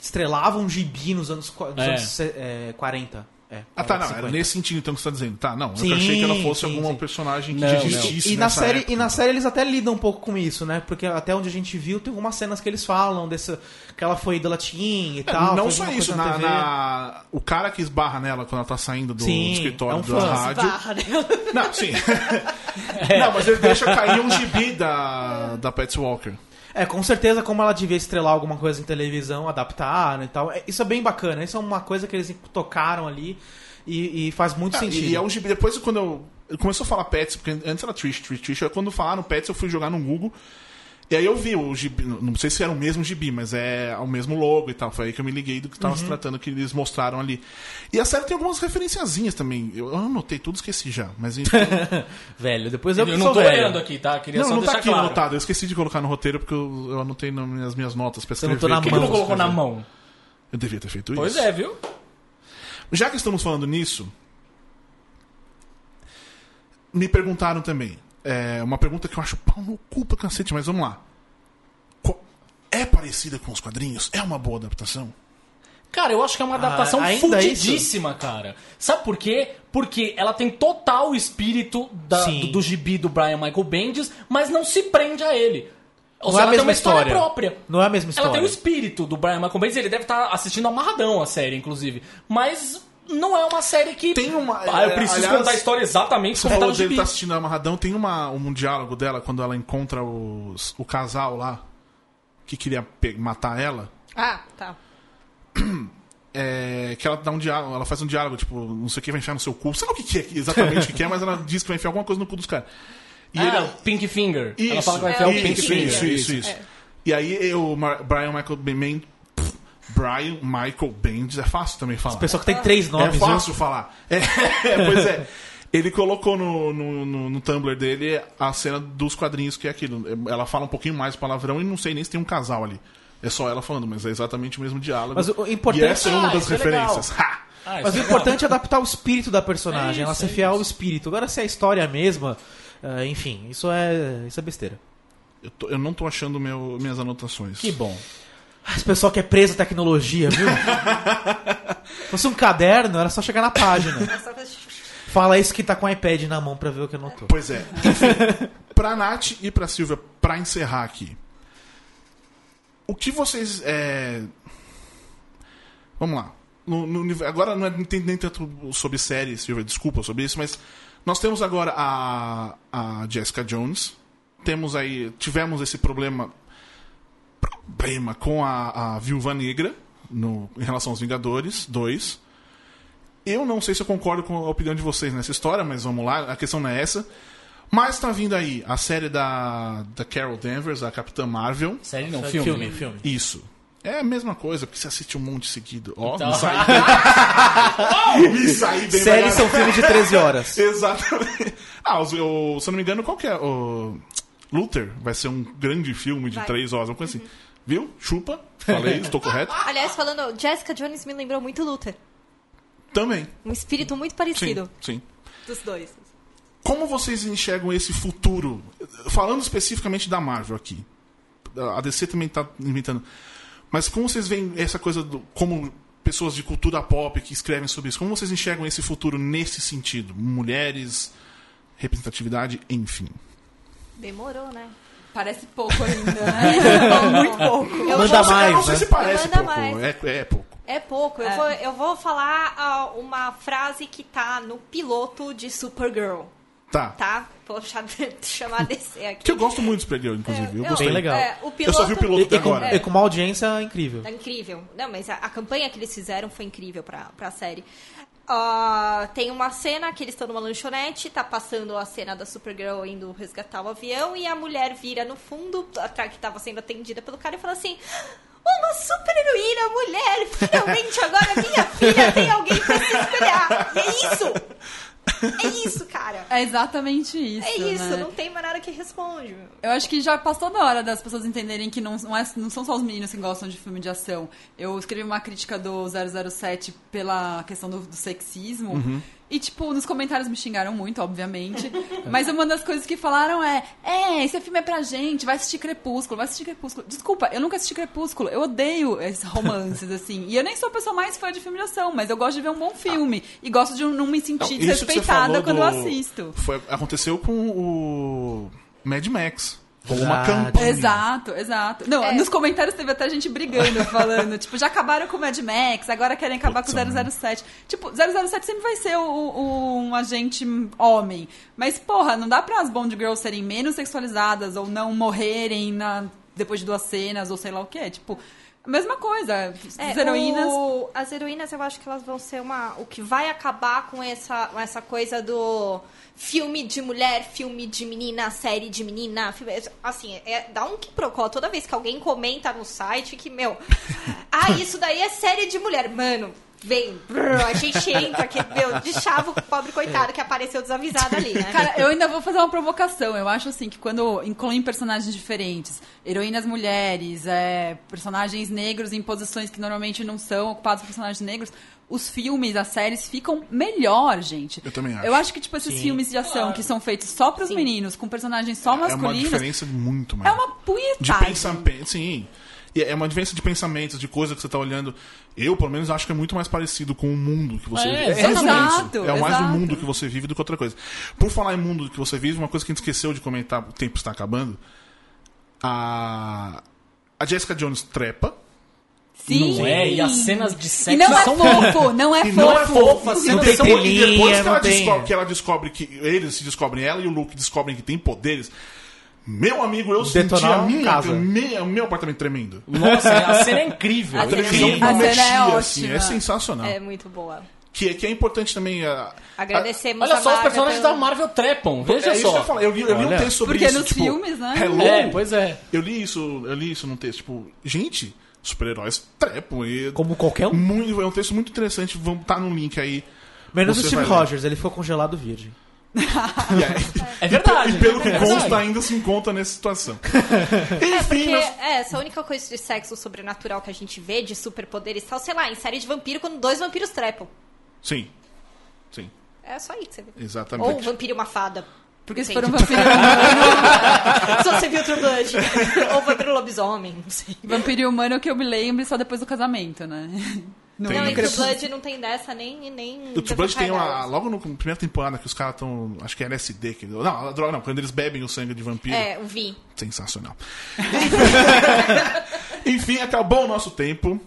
estrelava um gibi nos anos, nos É. anos é, 40. É, Ah, tá, não. 50. Era nesse sentido então que você tá dizendo. Tá, não. Sim, eu achei que ela fosse sim, alguma sim. personagem que Não, já não. existisse. E na, nessa série, época. e na série eles até lidam um pouco com isso, né? Porque até onde a gente viu, tem algumas cenas que eles falam dessa, que ela foi ídola teen e É, tal. não só isso, na, TV. na- o cara que esbarra nela quando ela tá saindo do, Sim, do escritório é um da fã. rádio. Barra nela. Não, sim. [laughs] Não, mas ele deixa cair um gibi da, da Patsy Walker. É, com certeza, como ela devia estrelar alguma coisa em televisão, adaptaram e tal. É, Isso é bem bacana. Isso é uma coisa que eles tocaram ali e, e faz muito Ah, sentido. E é um gibi. Depois, quando eu. eu começou a falar Pets, porque antes era Trish, Trish, Trish. aí Quando falaram Pets, eu fui jogar no Google. E aí eu vi o gibi. Não sei se era o mesmo gibi, mas é o mesmo logo e tal. Foi aí que eu me liguei do que tava se Uhum. tratando, que eles mostraram ali. E a série tem algumas referenciazinhas também. Eu, eu anotei tudo, esqueci já. Mas [laughs] enfim. Velho, depois eu, Eu, não tô velho. olhando aqui, tá? Queria não, só não tá aqui claro. anotado. Eu esqueci de colocar no roteiro porque eu, eu anotei nas minhas, minhas notas pra Você escrever. na Por que que que mão. não colocou na mão? Eu devia ter feito Pois isso. é, viu? Já que estamos falando nisso, me perguntaram também. É, uma pergunta que eu acho pau no cu pra cacete, mas vamos lá. Qual- É parecida com os quadrinhos? É uma boa adaptação? Cara, eu acho que é uma adaptação ainda fudidíssima, cara. Sabe por quê? Porque ela tem total o espírito da- do, do gibi do Brian Michael Bendis, mas não se prende a ele. Ou Não é seja, a ela tem mesma uma história, história. própria. Não é a mesma Ela tem história. o espírito do Brian Michael Bendis, ele deve estar assistindo amarradão a série, inclusive. Mas não é uma série que. Tem uma- Ah, eu é, preciso aliás, contar a história exatamente tá falou dele tá assistindo Amarradão, tem uma, um diálogo dela quando ela encontra os, o casal lá que queria matar ela. Ah, tá. É, que ela dá um diálogo, ela faz um diálogo, tipo, não sei o que vai enfiar no seu cu. Sei lá o que, que é exatamente o que, que é, mas ela diz que vai enfiar alguma coisa no cu dos caras. E Ah, ele- Pink Finger. Isso, Ela fala que vai enfiar o isso, Pink isso, Finger. isso, isso, isso. E aí o Brian Michael pff, Brian Michael Bendis, é fácil também falar. Pessoa que tem três É nomes, viu? fácil falar. [laughs] É, pois é. Ele colocou no, no, no, no Tumblr dele a cena dos quadrinhos, que é aquilo. Ela fala um pouquinho mais palavrão e não sei nem se tem um casal ali. É só ela falando, mas é exatamente o mesmo diálogo. Mas o importante- E essa é uma Ah, das é referências. Ha! Ah, Mas o é importante é adaptar o espírito da personagem, É ela isso, ser é fiel ao espírito. Agora, se é a história é a mesma, ah, enfim, isso é, isso é besteira. Eu, tô- eu não tô achando meu, minhas anotações. Que bom. Esse pessoal que é preso à tecnologia, viu? Se fosse um caderno, era só chegar na página. Fala isso que tá com o iPad na mão pra ver o que anotou. Pois é. Enfim, pra Nath e pra Silvia, pra encerrar aqui. O que vocês. é, Vamos lá. No- no agora não, é, não tem nem tanto sobre série, Silvia, desculpa sobre isso, mas nós temos agora a, a Jessica Jones. Temos aí. Tivemos esse problema. Problema com a, a Viúva Negra no, em relação aos Vingadores 2. Eu não sei se eu concordo com a opinião de vocês nessa história, mas vamos lá, a questão não é essa. Mas tá vindo aí a série da, da Carol Danvers, a Capitã Marvel. Série não, Filme, filme. filme. Isso. É a mesma coisa, porque você assiste um monte seguido. Ó, Então- me saí [laughs] bem. me saí bem Séries são filmes de 13 horas. [laughs] Exatamente. Ah, os- o- se eu não me engano, qual que é? O Luther vai ser um grande filme de Vai. três horas, uma coisa assim. Viu? Chupa. Falei, [laughs] estou correto. Aliás, falando, Jessica Jones me lembrou muito Luther. Também. Um espírito muito Sim, parecido sim. dos dois. Como vocês enxergam esse futuro? Falando especificamente da Marvel aqui. A DC também está inventando. Mas como vocês veem essa coisa do, como pessoas de cultura pop que escrevem sobre isso? Como vocês enxergam esse futuro nesse sentido? Mulheres, representatividade, enfim. Demorou, né? Parece pouco ainda, né? [laughs] Muito pouco. Eu Manda vou- mais, eu não sei né? se parece Manda pouco. mais. É, é pouco. É pouco. Eu, É. Vou, eu vou falar ah, uma frase que tá no piloto de Supergirl, Tá. tá? Vou cha- [laughs] chamar a DC aqui. Que eu gosto muito do Supergirl, inclusive. Eu, Eu- gostei. Bem legal. É, o Eu piloto... só vi o piloto E, até e com, agora. e com uma audiência incrível. Tá incrível. Não, mas a, a campanha que eles fizeram foi incrível pra, pra série. Ah, tem uma cena que eles estão numa lanchonete, tá passando a cena da Supergirl indo resgatar o avião e a mulher vira no fundo, atrás que tava sendo atendida pelo cara e fala assim: Uma super heroína, mulher! Finalmente agora minha filha tem alguém pra se espelhar! E é isso! [laughs] É isso, cara! É exatamente isso. É isso, né? não tem mais nada que responde. meu. Eu acho que já passou da hora das pessoas entenderem que não, não, é- não são só os meninos que gostam de filme de ação. Eu escrevi uma crítica do 007 pela questão do, do sexismo. Uhum. E, tipo, nos comentários me xingaram muito, obviamente. [laughs] Mas uma das coisas que falaram é: É, esse filme é pra gente, vai assistir Crepúsculo, vai assistir Crepúsculo. Desculpa, eu nunca assisti Crepúsculo. Eu odeio esses [laughs] romances, assim. E eu nem sou a pessoa mais fã de filme de ação, mas eu gosto de ver um bom filme. E gosto de não me sentir Não, você desrespeitada quando do- eu assisto. Foi, aconteceu com o Mad Max. Com uma campanha. Exato, exato. Não, É. nos comentários teve até gente brigando, [laughs] falando, tipo, já acabaram com o Mad Max, agora querem acabar Putz, com o 007. Tipo, 007 sempre vai ser o- o- um agente homem. Mas, porra, não dá para as Bond Girls serem menos sexualizadas ou não morrerem na- depois de duas cenas ou sei lá o que. Tipo, mesma coisa. É, as heroínas. o- as heroínas, eu acho que elas vão ser uma. O que vai acabar com essa, essa coisa do filme de mulher, filme de menina, série de menina. Filme, assim, é, dá um que procó toda vez que alguém comenta no site que, meu. [laughs] ah, isso daí é série de mulher. Mano. Vem, brrr, a gente entra, que, meu, de chavo o pobre coitado que apareceu desavisado ali, né? Cara, eu ainda vou fazer uma provocação. Eu acho assim que quando incluem personagens diferentes, heroínas mulheres, é, personagens negros em posições que normalmente não são ocupadas por personagens negros, os filmes, as séries ficam melhor, gente. Eu também acho. Eu acho que, tipo, esses filmes de ação que são feitos só pros Sim. meninos, com personagens só É uma masculinos, diferença muito é maior. uma de punhetagem. pensamento, sim. E é uma diferença de pensamentos, de coisa que você tá olhando. Eu, pelo menos, acho que é muito mais parecido com o mundo que você É, vive. exatamente. isso. É mais o Exato. mundo que você vive do que outra coisa. Por falar em mundo que você vive, uma coisa que a gente esqueceu de comentar, o tempo está acabando. A, a Jessica Jones trepa. Sim. Não é? E as cenas de E sexo não é são fofo, não é E fofo. não é fofo, assim, Não não tem são- e depois que ela, descobre, que ela descobre que eles se descobrem ela e o Luke descobrem que tem poderes. Meu amigo, eu senti a minha, casa. o meu, apartamento tremendo. Nossa, a cena é incrível. [laughs] A cena é televisão incrível. A cena é mexia, ótima. assim, é sensacional. É muito boa. Que, que é importante também. A, Agradecemos Olha a só, os personagens pelo- da Marvel trepam. a, Veja é isso que eu só. ia falar. Eu li, eu li um Olha. texto sobre Porque isso. nos tipo, filmes, né? Hello. É, pois é. Eu li isso, eu li isso num texto. Tipo, gente, super-heróis trepam. E Como qualquer um. muito, é um texto muito interessante. Vamos estar no link aí. Menos o Steve. Rogers, ele ficou congelado virgem. [laughs] E aí- É verdade. E pelo que é verdade. consta, ainda se encontra nessa situação. [laughs] É, Enfim, porque nós- é, essa única coisa de sexo sobrenatural que a gente vê, de superpoderes e tal, sei lá, em série de vampiro, quando dois vampiros trepam. Sim. Sim, É só aí que você vê. exatamente. Ou um vampiro e uma fada. Porque se for um vampiro, Se [laughs] você viu True Blood. Ou vampiro lobisomem, não sei. vampiro humano que eu me lembro só depois do casamento, né? No, Tem. Não, no. Blood não tem dessa nem. nem O True Blood tem uma. Logo na primeira temporada que os caras estão. Acho que é LSD. Que, não, a droga não, quando eles bebem o sangue de vampiro. É, o Vi. Sensacional. [laughs] Enfim, acabou o nosso tempo.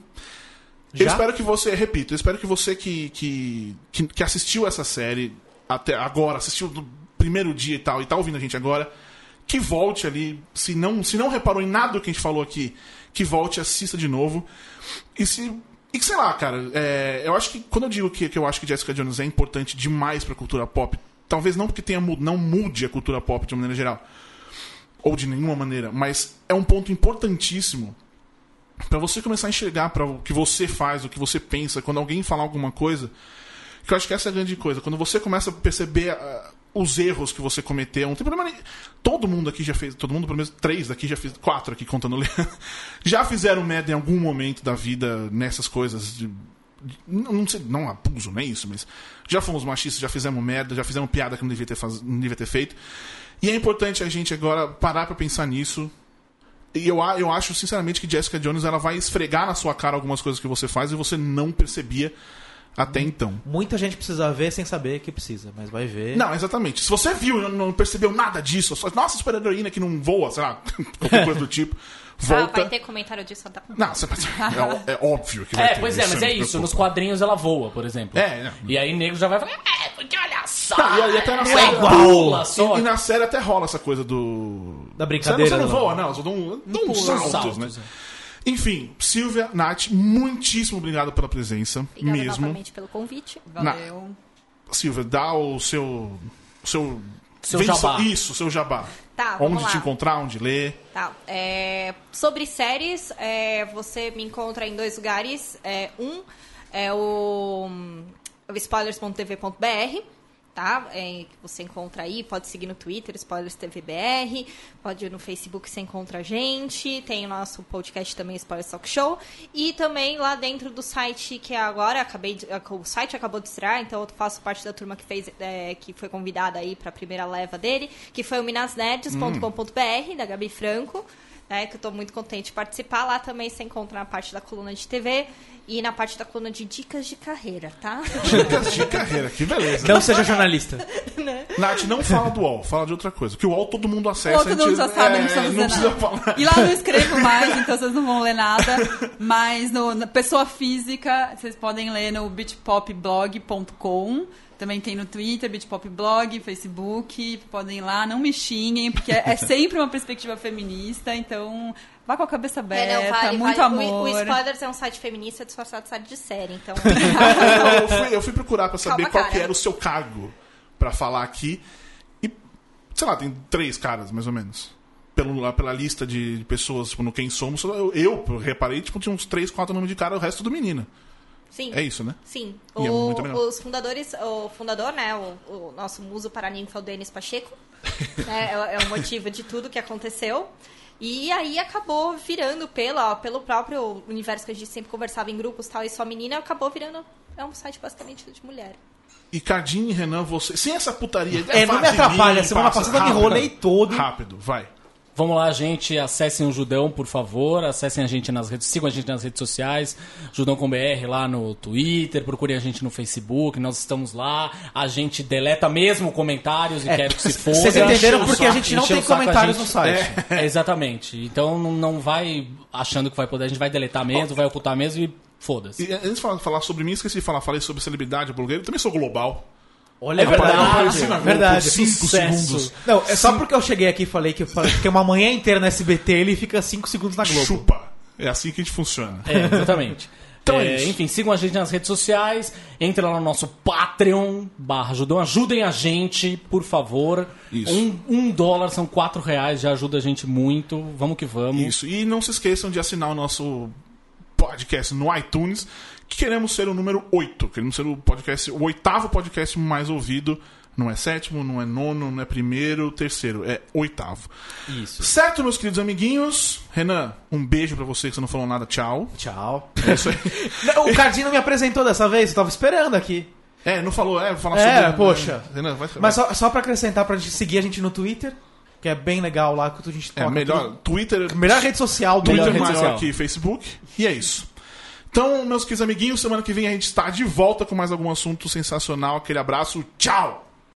Eu Já? espero que você, repito, eu espero que você que, que, que, que assistiu essa série até agora, assistiu do primeiro dia e tal, e tá ouvindo a gente agora, que volte ali, se não, se não reparou em nada do que a gente falou aqui, que volte, assista de novo. E se. E que sei lá, cara, é, eu acho que quando eu digo que, que eu acho que Jessica Jones é importante demais pra cultura pop, talvez não porque tenha, não mude a cultura pop de uma maneira geral, ou de nenhuma maneira, mas é um ponto importantíssimo Pra você começar a enxergar para o que você faz, o que você pensa, quando alguém falar alguma coisa, que eu acho que essa é a grande coisa. Quando você começa a perceber os erros que você cometeu, não tem problema nem. Todo mundo aqui já fez, todo mundo, pelo menos três daqui já fez, quatro aqui contando o Leandro, [laughs] já fizeram merda em algum momento da vida nessas coisas de. Não, não sei, não abuso, nem isso, mas já fomos machistas, já fizemos merda, já fizemos piada que não devia ter, faz, não devia ter feito. E é importante a gente agora parar pra pensar nisso, e eu, eu acho, sinceramente, que Jessica Jones ela vai esfregar na sua cara algumas coisas que você faz e você não percebia até então. Muita gente precisa ver sem saber que precisa, mas vai ver. Não, exatamente. Se você viu e não- percebeu nada disso, só, nossa, super-heroína que não voa, sei lá, [laughs] qualquer coisa do [laughs] tipo, Ah, volta. vai ter comentário disso. Tá? Não, você- é, é óbvio que vai É, ter. pois é, mas é isso. preocupa. Nos quadrinhos ela voa, por exemplo. É, não. E aí nego já vai falar, é, porque olha só. Não, e- e até na não série- é igual. Só. E, e na série até rola essa coisa do. Da brincadeira, Você não, você não voa, não, só dá um, dá saltos, saltos, né? é. Enfim, Silvia, Nath, muitíssimo obrigado pela presença. Obrigada mesmo. novamente pelo convite. Valeu. Silvia, dá o seu. seu. Seu vença- jabá. Isso, seu jabá. Tá, Onde lá. te encontrar, onde ler. Tá. é, sobre séries, é, você me encontra em dois lugares. É, um é o, hum, o spoilers.tv.br, tá? É, você encontra aí, pode seguir no Twitter, SpoilersTVBR, pode ir no Facebook, você encontra a gente. Tem o nosso podcast também, Spoilers Talk Show. E também lá dentro do site que é agora, acabei de- o site acabou de estrear, então eu faço parte da turma que fez, é, que foi convidada aí para a primeira leva dele, que foi o minasnerds.com.br, da Gabi Franco. né, que eu tô muito contente de participar. Lá também você encontra na parte da coluna de TV e na parte da coluna de dicas de carreira, tá? [laughs] Dicas de carreira, que beleza. Não seja jornalista. [laughs] Nath, não fala do UOL, fala de outra coisa. Que o UOL todo mundo acessa. Todo mundo já sabe, é, não precisa não precisa nada. falar. E lá eu não escrevo [laughs] mais, então vocês não vão ler nada. Mas no, na pessoa física, vocês podem ler no bitpopblog.com. Também tem no Twitter, bitpopblog, Facebook. Podem ir lá, não me xinguem, porque é, é sempre uma perspectiva feminista. Então, vá com a cabeça aberta, É, não, vale, muito vale. O- amor. O, Spoilers é um site feminista disfarçado de site de série, então. [laughs] eu, fui, eu fui procurar pra saber Calma, qual cara. que era o seu cargo pra falar aqui. E, sei lá, tem três caras, mais ou menos. Pelo, pela lista de pessoas tipo, no Quem Somos, eu, eu reparei, tipo, tinha uns três, quatro nomes de cara, o resto do menina. Sim. É isso, né? Sim. E é O- muito melhor. os fundadores, o fundador, né, o, o nosso muso paraninfo é o Denis Pacheco. [laughs] né, é, é o motivo de tudo que aconteceu. E aí acabou virando pela, pelo próprio universo que a gente sempre conversava em grupos e tal, e só menina acabou virando é um site basicamente de mulher. E Cardinho e Renan, você. Sem essa putaria. É, não me atrapalha. Semana passa. passada me enrolei todo. Rápido, vai. Vamos lá, gente. Acessem o Judão, por favor. Acessem a gente nas redes, sigam a gente nas redes sociais. Judão com BR lá no Twitter. Procurem a gente no Facebook. Nós estamos lá. A gente deleta mesmo comentários e quero que se foda. Vocês entenderam porque a gente não tem comentários gente- no site. É, exatamente. Então não, vai achando que vai poder. A gente vai deletar mesmo, vai ocultar mesmo e foda-se. E antes de falar, falar sobre mim, esqueci de falar. Falei sobre celebridade blogueiro. Eu também sou global. Olha, É verdade, na Globo verdade. cinco Sucesso. segundos. Não, é só porque eu cheguei aqui e falei que fiquei uma manhã inteira no SBT, ele fica 5 segundos na Globo. Chupa. É assim que a gente funciona. É, exatamente. [laughs] Então é É, isso. enfim, sigam a gente nas redes sociais, entrem lá no nosso Patreon barra Judão, ajudem a gente, por favor. Isso. Um, um dólar são quatro reais, já ajuda a gente muito. Vamos que vamos. Isso. E não se esqueçam de assinar o nosso podcast no iTunes, queremos ser o número 8. Queremos ser o podcast, o oitavo podcast mais ouvido. Não é sétimo, não é nono, não é primeiro, terceiro, é oitavo. Isso. Certo, meus queridos amiguinhos? Renan, um beijo pra você que você não falou nada, tchau. Tchau. É isso aí. [laughs] Não, o Cardinho não me apresentou dessa vez, eu tava esperando aqui. é, não falou, é, vou falar É, sobre. poxa. Renan, vai Mas só, só pra acrescentar, pra gente seguir a gente no Twitter, que é bem legal lá, que a gente É, toca melhor. tudo. Twitter. Melhor rede social do Twitter Melhor rede maior social. que Facebook. E é isso. Então, meus queridos amiguinhos, semana que vem a gente está de volta com mais algum assunto sensacional. Aquele abraço, tchau!